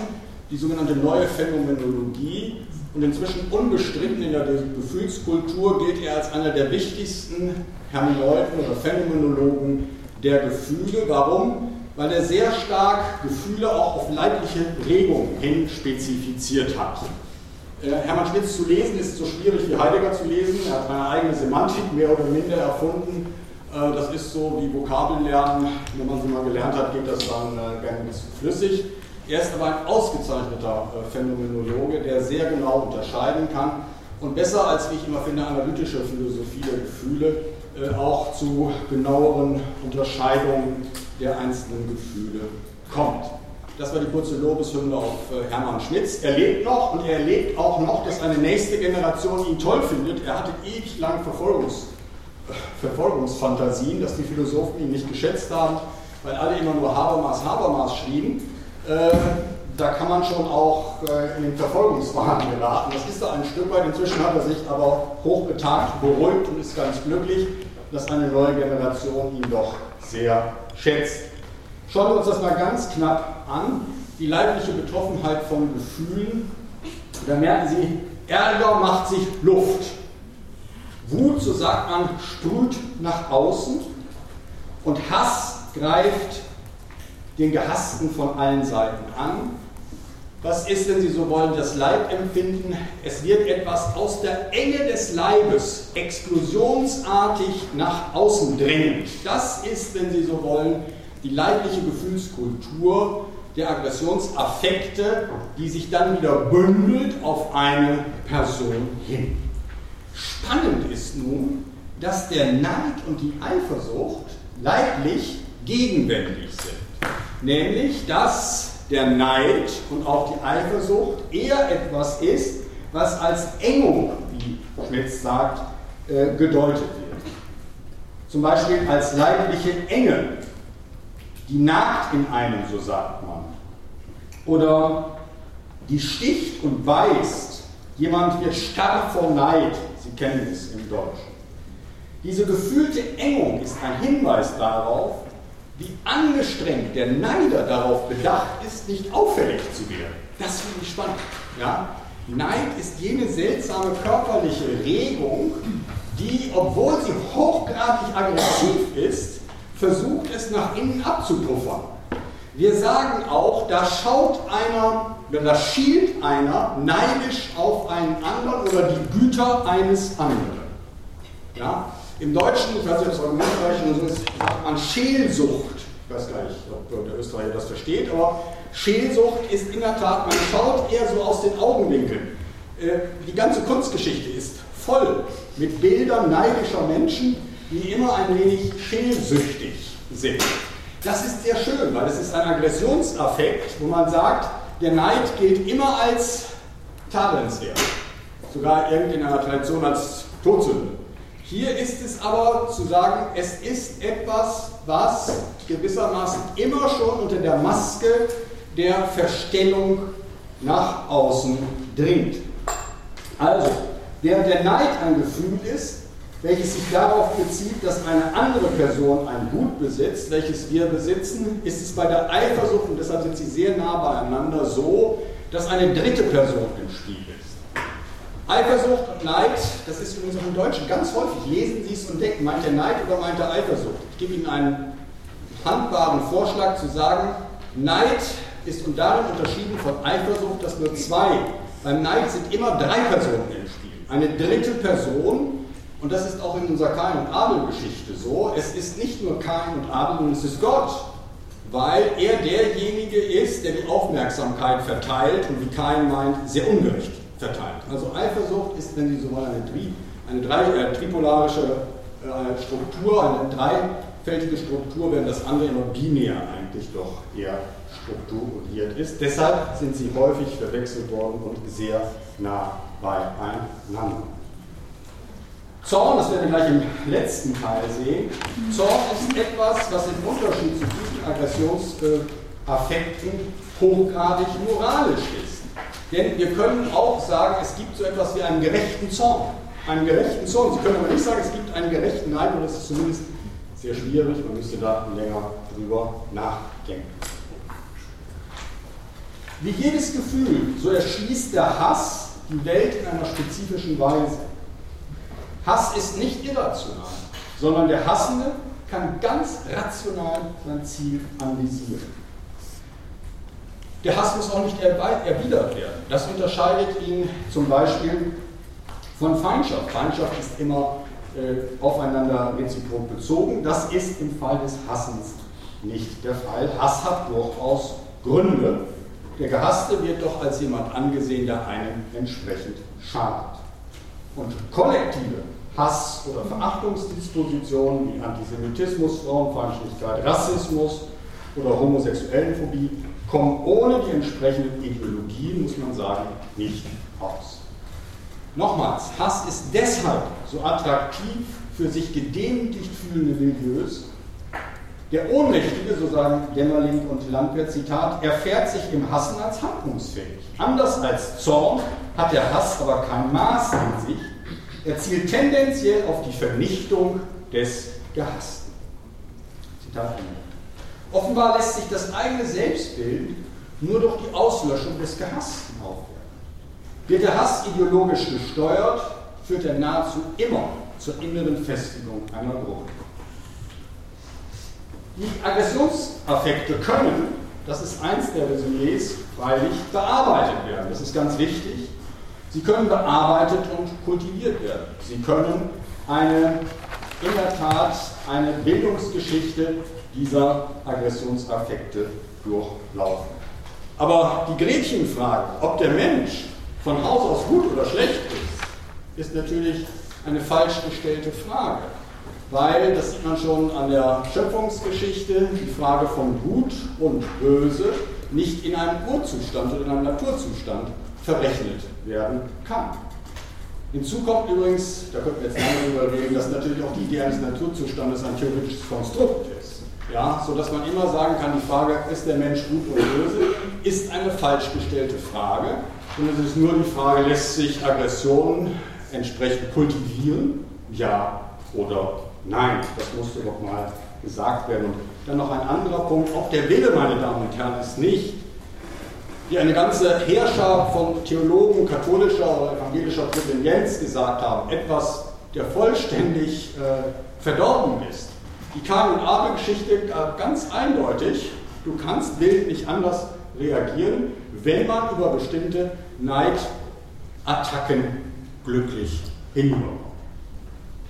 die sogenannte neue Phänomenologie. Und inzwischen unbestritten in der Gefühlskultur gilt er als einer der wichtigsten Hermeneuten oder Phänomenologen der Gefühle. Warum? weil er sehr stark Gefühle auch auf leibliche Regung hin spezifiziert hat. Äh, Hermann Schmitz zu lesen ist so schwierig wie Heidegger zu lesen. Er hat eine eigene Semantik mehr oder minder erfunden. Äh, das ist so wie Vokabellernen. Wenn man sie mal gelernt hat, geht das dann äh, ganz flüssig. Er ist aber ein ausgezeichneter Phänomenologe, der sehr genau unterscheiden kann und besser als, wie ich immer finde, analytische Philosophie der Gefühle auch zu genaueren Unterscheidungen der einzelnen Gefühle kommt. Das war die kurze Lobeshymne auf äh, Hermann Schmitz. Er lebt noch und er erlebt auch noch, dass eine nächste Generation ihn toll findet. Er hatte ewig lang Verfolgungs, Verfolgungsfantasien, dass die Philosophen ihn nicht geschätzt haben, weil alle immer nur Habermas, Habermas schrieben. Äh, da kann man schon auch äh, in den Verfolgungswahn geraten. Das ist da ein Stück weit. Inzwischen hat er sich aber hochbetagt, beruhigt und ist ganz glücklich, dass eine neue Generation ihn doch sehr schätzt. Schauen wir uns das mal ganz knapp an. Die leibliche Betroffenheit von Gefühlen. Da merken Sie, Ärger macht sich Luft. Wut, so sagt man, sprüht nach außen und Hass greift den Gehassten von allen Seiten an. Was ist, wenn Sie so wollen, das Leibempfinden? Es wird etwas aus der Enge des Leibes explosionsartig nach außen drängend. Das ist, wenn Sie so wollen, die leibliche Gefühlskultur der Aggressionsaffekte, die sich dann wieder bündelt auf eine Person hin. Spannend ist nun, dass der Neid und die Eifersucht leiblich gegenwändig sind. Nämlich, dass der Neid und auch die Eifersucht eher etwas ist, was als Engung, wie Schmitz sagt, äh, gedeutet wird. Zum Beispiel als leibliche Enge, die nagt in einem, so sagt man. Oder die sticht und beißt. Jemand wird starr vor Neid. Sie kennen es im Deutschen. Diese gefühlte Engung ist ein Hinweis darauf, wie angestrengt der Neider darauf bedacht ist, nicht auffällig zu werden. Das finde ich spannend. Ja? Neid ist jene seltsame körperliche Regung, die, obwohl sie hochgradig aggressiv ist, versucht es nach innen abzupuffern. Wir sagen auch, da schaut einer, da schielt einer neidisch auf einen anderen oder die Güter eines anderen. Ja? Im Deutschen, ich weiß nicht, ob es auch im Österreichischen ist, sagt man Scheelsucht. Ich weiß gar nicht, ob der Österreicher das versteht, aber Scheelsucht ist in der Tat, man schaut eher so aus den Augenwinkeln. Äh, die ganze Kunstgeschichte ist voll mit Bildern neidischer Menschen, die immer ein wenig schelsüchtig sind. Das ist sehr schön, weil es ist ein Aggressionsaffekt, wo man sagt, der Neid gilt immer als tadelnswert, sogar in einer Tradition als Todsünde. Hier ist es aber zu sagen, es ist etwas, was gewissermaßen immer schon unter der Maske der Verstellung nach außen dringt. Also, während der Neid ein Gefühl ist, welches sich darauf bezieht, dass eine andere Person ein Gut besitzt, welches wir besitzen, ist es bei der Eifersucht, und deshalb sind sie sehr nah beieinander, so, dass eine dritte Person im Spiel ist. Eifersucht und Neid, das ist übrigens auch im Deutschen ganz häufig. Lesen Sie es und denken, meint er Neid oder meint er Eifersucht? Ich gebe Ihnen einen handbaren Vorschlag zu sagen, Neid ist und darin unterschieden von Eifersucht, dass nur zwei, beim Neid sind immer drei Personen im Spiel. Eine dritte Person, und das ist auch in unserer Kain- und Abel-Geschichte so. Es ist nicht nur Kain und Abel, sondern es ist Gott. Weil er derjenige ist, der die Aufmerksamkeit verteilt und wie Kain meint, sehr ungerecht verteilt. Also Eifersucht ist, wenn Sie so wollen, eine, Tri, eine drei, äh, tripolarische äh, Struktur, eine dreifältige Struktur, während das andere immer binär eigentlich doch eher strukturiert ist. Deshalb sind sie häufig verwechselt worden und sehr nah beieinander. Zorn, das werden wir gleich im letzten Teil sehen. Zorn ist etwas, was im Unterschied zu diesen Aggressionsaffekten hochgradig moralisch ist. Denn wir können auch sagen, es gibt so etwas wie einen gerechten Zorn. Einen gerechten Zorn. Sie können aber nicht sagen, es gibt einen gerechten Neid, und das ist zumindest sehr schwierig. Man müsste da länger drüber nachdenken. Wie jedes Gefühl, so erschließt der Hass die Welt in einer spezifischen Weise. Hass ist nicht irrational, sondern der Hassende kann ganz rational sein Ziel analysieren. Der Hass muss auch nicht erwidert werden. Das unterscheidet ihn zum Beispiel von Feindschaft. Feindschaft ist immer äh, aufeinander reziprok bezogen. Das ist im Fall des Hassens nicht der Fall. Hass hat durchaus Gründe. Der Gehasste wird doch als jemand angesehen, der einem entsprechend schadet. Und kollektive Hass- oder Verachtungsdispositionen wie Antisemitismus, Frauenfeindlichkeit, Rassismus oder Homosexuellenphobie kommen ohne die entsprechenden Ideologien, muss man sagen, nicht aus. Nochmals, Hass ist deshalb so attraktiv für sich gedemütigt fühlende Milieus. Der Ohnmächtige, so sagen Dämmerling und Landwehr, Zitat, erfährt sich im Hassen als handlungsfähig. Anders als Zorn hat der Hass aber kein Maß in sich. Er zielt tendenziell auf die Vernichtung des Gehassten. Zitat Ende. Offenbar lässt sich das eigene Selbstbild nur durch die Auslöschung des Gehassten aufwerten. Wird der Hass ideologisch gesteuert, führt er nahezu immer zur inneren Festigung einer Gruppe. Die Aggressionsaffekte können, das ist eins der Resümees, freilich bearbeitet werden. Das ist ganz wichtig. Sie können bearbeitet und kultiviert werden. Sie können eine, in der Tat eine Bildungsgeschichte dieser Aggressionsaffekte durchlaufen. Aber die Gretchenfrage, ob der Mensch von Haus aus gut oder schlecht ist, ist natürlich eine falsch gestellte Frage. Weil, das sieht man schon an der Schöpfungsgeschichte, die Frage von Gut und Böse nicht in einem Urzustand oder in einem Naturzustand verrechnet werden kann. Hinzu kommt übrigens, da könnten wir jetzt lange drüber reden, dass natürlich auch die Idee eines Naturzustandes ein theoretisches Konstrukt ist. Ja, sodass man immer sagen kann, die Frage, ist der Mensch gut oder böse, ist eine falsch gestellte Frage. Und es ist nur die Frage, lässt sich Aggression entsprechend kultivieren? Ja oder nein? Das musste doch mal gesagt werden. Und dann noch ein anderer Punkt, auch der Wille, meine Damen und Herren, ist nicht, wie eine ganze Herrscher von Theologen katholischer oder evangelischer Provenienz gesagt haben, etwas, der vollständig äh, verdorben ist. Die Kain- und Abel-Geschichte ganz eindeutig, du kannst wild nicht anders reagieren, wenn man über bestimmte Neidattacken glücklich hinbekommt.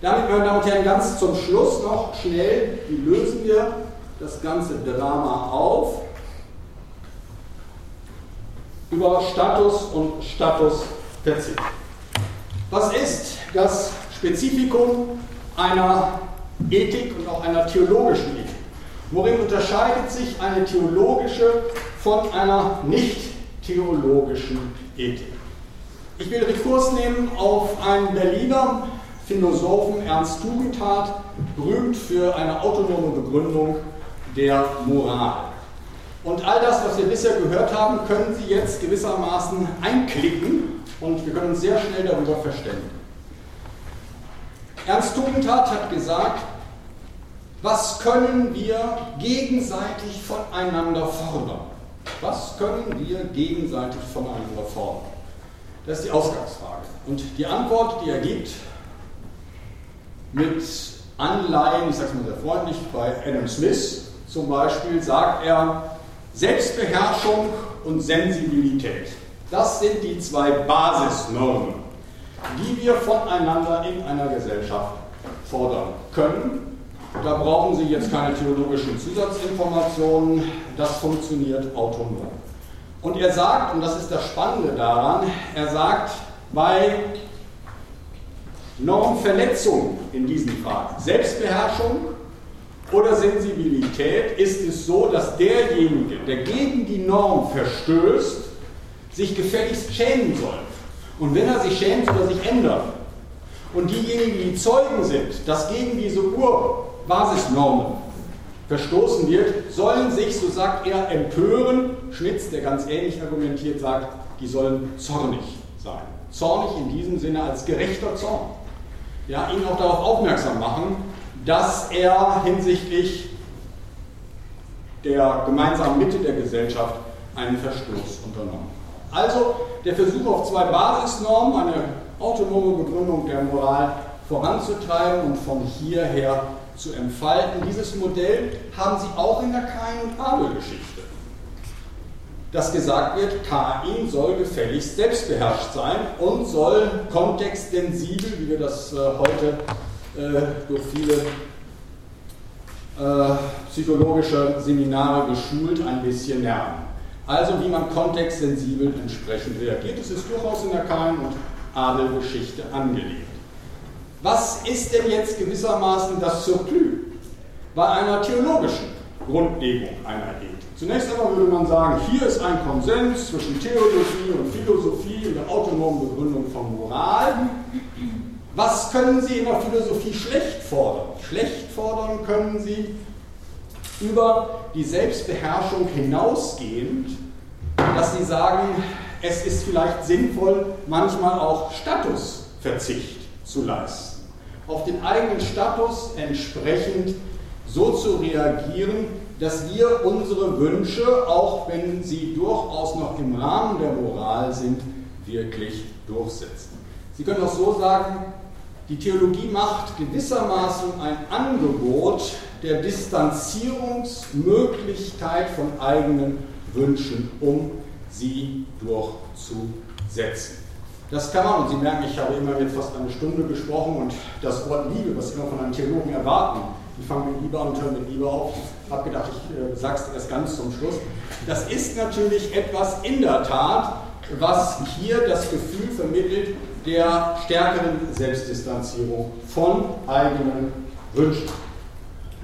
Damit, meine Damen und Herren, ganz zum Schluss noch schnell, wie lösen wir das ganze Drama auf? Über Status und Statusverzicht. Was ist das Spezifikum einer Ethik und auch einer theologischen Ethik. Worin unterscheidet sich eine theologische von einer nicht theologischen Ethik? Ich will Rekurs nehmen auf einen Berliner Philosophen, Ernst Tugendhat, berühmt für eine autonome Begründung der Moral. Und all das, was wir bisher gehört haben, können Sie jetzt gewissermaßen einklicken und wir können uns sehr schnell darüber verständigen. Ernst Tugendhat hat gesagt, was können wir gegenseitig voneinander fordern? Was können wir gegenseitig voneinander fordern? Das ist die Ausgangsfrage. Und die Antwort, die er gibt, mit Anleihen, ich sage es mal sehr freundlich, bei Adam Smith zum Beispiel, sagt er, Selbstbeherrschung und Sensibilität. Das sind die zwei Basisnormen die wir voneinander in einer Gesellschaft fordern können. Da brauchen Sie jetzt keine theologischen Zusatzinformationen, das funktioniert autonom. Und er sagt, und das ist das Spannende daran, er sagt, bei Normverletzung in diesen Fragen, Selbstbeherrschung oder Sensibilität, ist es so, dass derjenige, der gegen die Norm verstößt, sich gefälligst schämen soll. Und wenn er sich schämt, soll er sich ändern. Und diejenigen, die Zeugen sind, dass gegen diese Urbasisnormen verstoßen wird, sollen sich, so sagt er, empören. Schmitz, der ganz ähnlich argumentiert, sagt, die sollen zornig sein. Zornig in diesem Sinne als gerechter Zorn. Ja, ihn auch darauf aufmerksam machen, dass er hinsichtlich der gemeinsamen Mitte der Gesellschaft einen Verstoß unternommen hat. Also der Versuch auf zwei Basisnormen, eine autonome Begründung der Moral voranzutreiben und von hierher zu entfalten. Dieses Modell haben Sie auch in der Kain- und Abel-Geschichte. Dass gesagt wird, Kain soll gefälligst selbstbeherrscht sein und soll kontextsensibel, wie wir das äh, heute äh, durch viele äh, psychologische Seminare geschult, ein bisschen lernen. Also wie man kontextsensibel entsprechend reagiert. Es ist durchaus in der Kain- und Adelgeschichte angelegt. Was ist denn jetzt gewissermaßen das Surplus bei einer theologischen Grundlegung einer Ethik? Zunächst einmal würde man sagen, hier ist ein Konsens zwischen Theologie und Philosophie und der autonomen Begründung von Moral. Was können Sie in der Philosophie schlecht fordern? Schlecht fordern können Sie über die Selbstbeherrschung hinausgehend, dass Sie sagen, es ist vielleicht sinnvoll, manchmal auch Statusverzicht zu leisten. Auf den eigenen Status entsprechend so zu reagieren, dass wir unsere Wünsche, auch wenn sie durchaus noch im Rahmen der Moral sind, wirklich durchsetzen. Sie können auch so sagen, die Theologie macht gewissermaßen ein Angebot der Distanzierungsmöglichkeit von eigenen Wünschen, um sie durchzusetzen. Das kann man, und Sie merken, ich habe immer jetzt fast eine Stunde gesprochen und das Wort Liebe, was immer von einem Theologen erwarten, ich fange mit Liebe an und höre mit Liebe auf. Ich habe gedacht, ich äh, sage es erst ganz zum Schluss. Das ist natürlich etwas in der Tat, was hier das Gefühl vermittelt der stärkeren Selbstdistanzierung von eigenen Wünschen.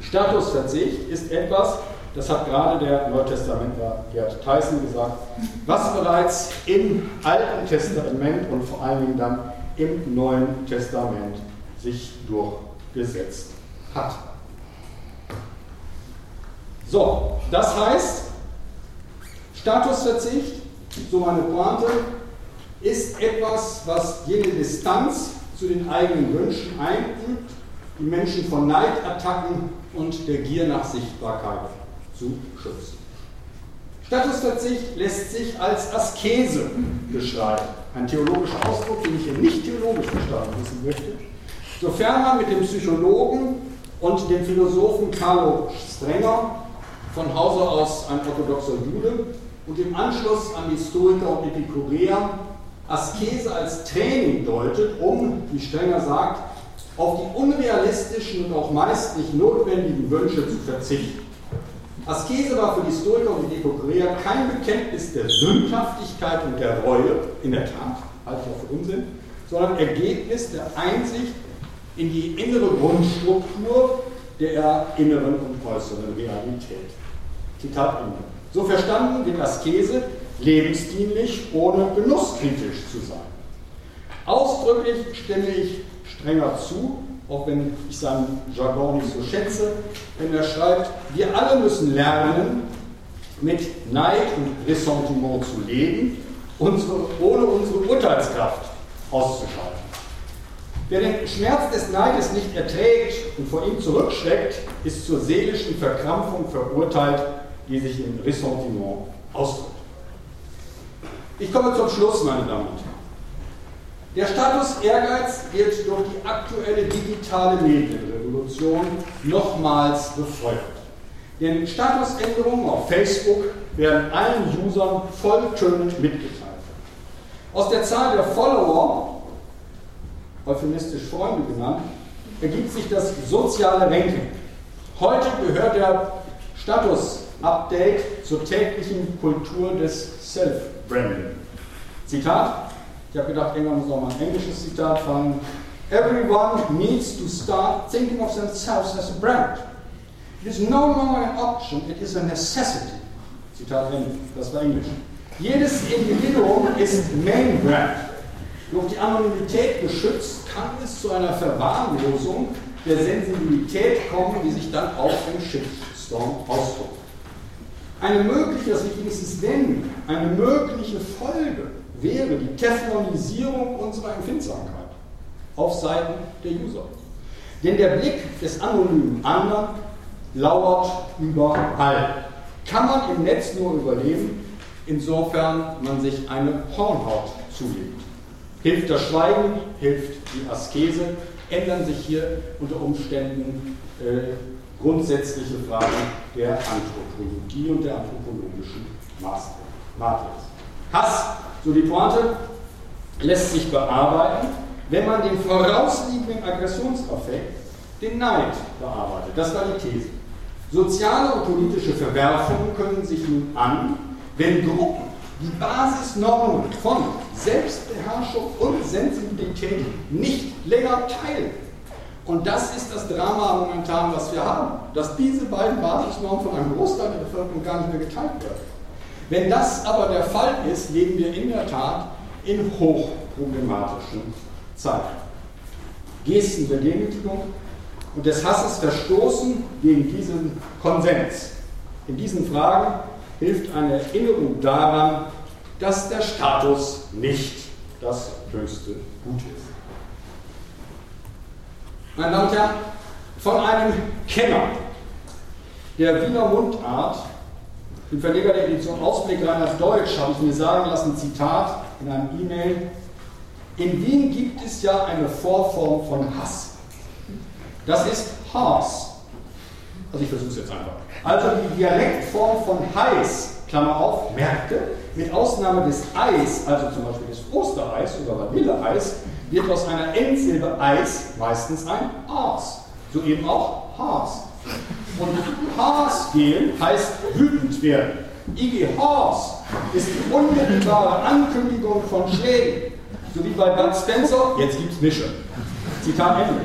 Statusverzicht ist etwas, das hat gerade der Neutestamentler Gerd Theissen gesagt, was bereits im Alten Testament und vor allen Dingen dann im Neuen Testament sich durchgesetzt hat. So, das heißt, Statusverzicht, so meine Pointe, ist etwas, was jene Distanz zu den eigenen Wünschen einübt, die Menschen von Neidattacken und der Gier nach Sichtbarkeit zu schützen. Statusverzicht lässt sich als Askese beschreiben. Ein theologischer Ausdruck, den ich hier nicht theologisch verstanden wissen möchte. Sofern man mit dem Psychologen und dem Philosophen Carlo Strenger von Hause aus ein orthodoxer Jude und im Anschluss an die Stoiker und Epikureer Askese als Training deutet, um, wie Strenger sagt, auf die unrealistischen und auch meist nicht notwendigen Wünsche zu verzichten. Askese war für die Stoiker und die Epikureer kein Bekenntnis der Sündhaftigkeit und der Reue, in der Tat, halte ich auch für Unsinn, sondern Ergebnis der Einsicht in die innere Grundstruktur der inneren und äußeren Realität. Zitat Ende. So verstanden wird Askese lebensdienlich, ohne genusskritisch zu sein. Ausdrücklich stimme ich strenger zu, auch wenn ich seinen Jargon nicht so schätze, wenn er schreibt, wir alle müssen lernen, mit Neid und Ressentiment zu leben, unsere, ohne unsere Urteilskraft auszuschalten. Wer den Schmerz des Neides nicht erträgt und vor ihm zurückschreckt, ist zur seelischen Verkrampfung verurteilt die sich im Ressentiment ausdrückt. Ich komme zum Schluss, meine Damen und Herren. Der Status Ehrgeiz wird durch die aktuelle digitale Medienrevolution nochmals befeuert. Denn Statusänderungen auf Facebook werden allen Usern volltönend mitgeteilt. Aus der Zahl der Follower, euphemistisch Freunde genannt, ergibt sich das soziale Ranking. Heute gehört der Status Update zur täglichen Kultur des Self-Branding. Zitat, ich habe gedacht, irgendwann muss auch mal ein englisches Zitat fallen. Everyone needs to start thinking of themselves as a brand. It is no longer an option, it is a necessity. Zitat Ende, das war Englisch. Jedes Individuum ist Main Brand. Durch die Anonymität geschützt kann es zu einer Verwahrlosung der Sensibilität kommen, die sich dann auch im Shitstorm ausdrückt. Eine mögliche, das will ich wenigstens nennen, eine mögliche Folge wäre die Teflonisierung unserer Empfindsamkeit auf Seiten der User. Denn der Blick des anonymen anderen lauert überall. Kann man im Netz nur überleben, insofern man sich eine Hornhaut zulegt. Hilft das Schweigen, hilft die Askese, ändern sich hier unter Umständen äh, grundsätzliche Fragen der Anthropologie und der anthropologischen Matrix. Hass, so die Pointe, lässt sich bearbeiten, wenn man den vorausliegenden Aggressionsaffekt, den Neid, bearbeitet. Das war die These. Soziale und politische Verwerfungen können sich nun an, wenn Gruppen die Basisnormen von Selbstbeherrschung und Sensibilität nicht länger teilen Und das ist das Drama momentan, was wir haben, dass diese beiden Basisnormen von einem Großteil der Bevölkerung gar nicht mehr geteilt werden. Wenn das aber der Fall ist, leben wir in der Tat in hochproblematischen Zeiten. Gesten Demütigung und des Hasses verstoßen gegen diesen Konsens. In diesen Fragen hilft eine Erinnerung daran, dass der Status nicht das höchste Gut ist. Meine Damen und Herren, von einem Kenner der Wiener Mundart, dem Verleger der Edition Ausblick Reinhard Deutsch, habe ich mir sagen lassen, Zitat in einem E-Mail, in Wien gibt es ja eine Vorform von Hass. Das ist Haas. Also ich versuche es jetzt einfach. Also die Dialektform von heiß, Klammer auf, Märkte, mit Ausnahme des Eis, also zum Beispiel des Ostereis oder Vanilleeis, wird aus einer Endsilbe Eis meistens ein Aas. So eben auch Haas. Und Haas gehen heißt wütend werden. IG Haas ist die unmittelbare Ankündigung von Schlägen. So wie bei Bud Spencer, jetzt gibt's Mische. Zitat Ende.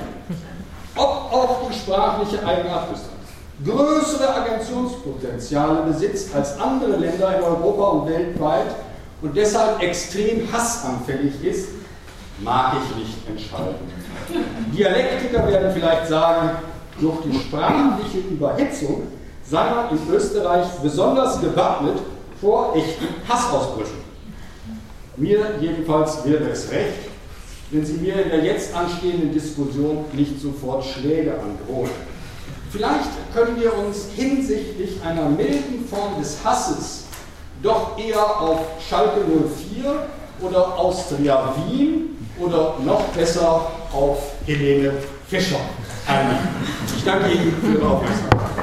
Ob auch die sprachliche Eigenart Österreichs größere Aggressionspotenziale besitzt als andere Länder in Europa und weltweit und deshalb extrem hassanfällig ist, mag ich nicht entscheiden. Dialektiker werden vielleicht sagen, durch die sprachliche Überhitzung sei man in Österreich besonders gewappnet vor echten Hassausbrüchen. Mir jedenfalls wäre es recht, wenn Sie mir in der jetzt anstehenden Diskussion nicht sofort Schläge androhen. Vielleicht können wir uns hinsichtlich einer milden Form des Hasses doch eher auf Schalke 04 oder Austria Wien oder noch besser auf Helene Fischer einigen. Ich danke Ihnen für Ihre Aufmerksamkeit.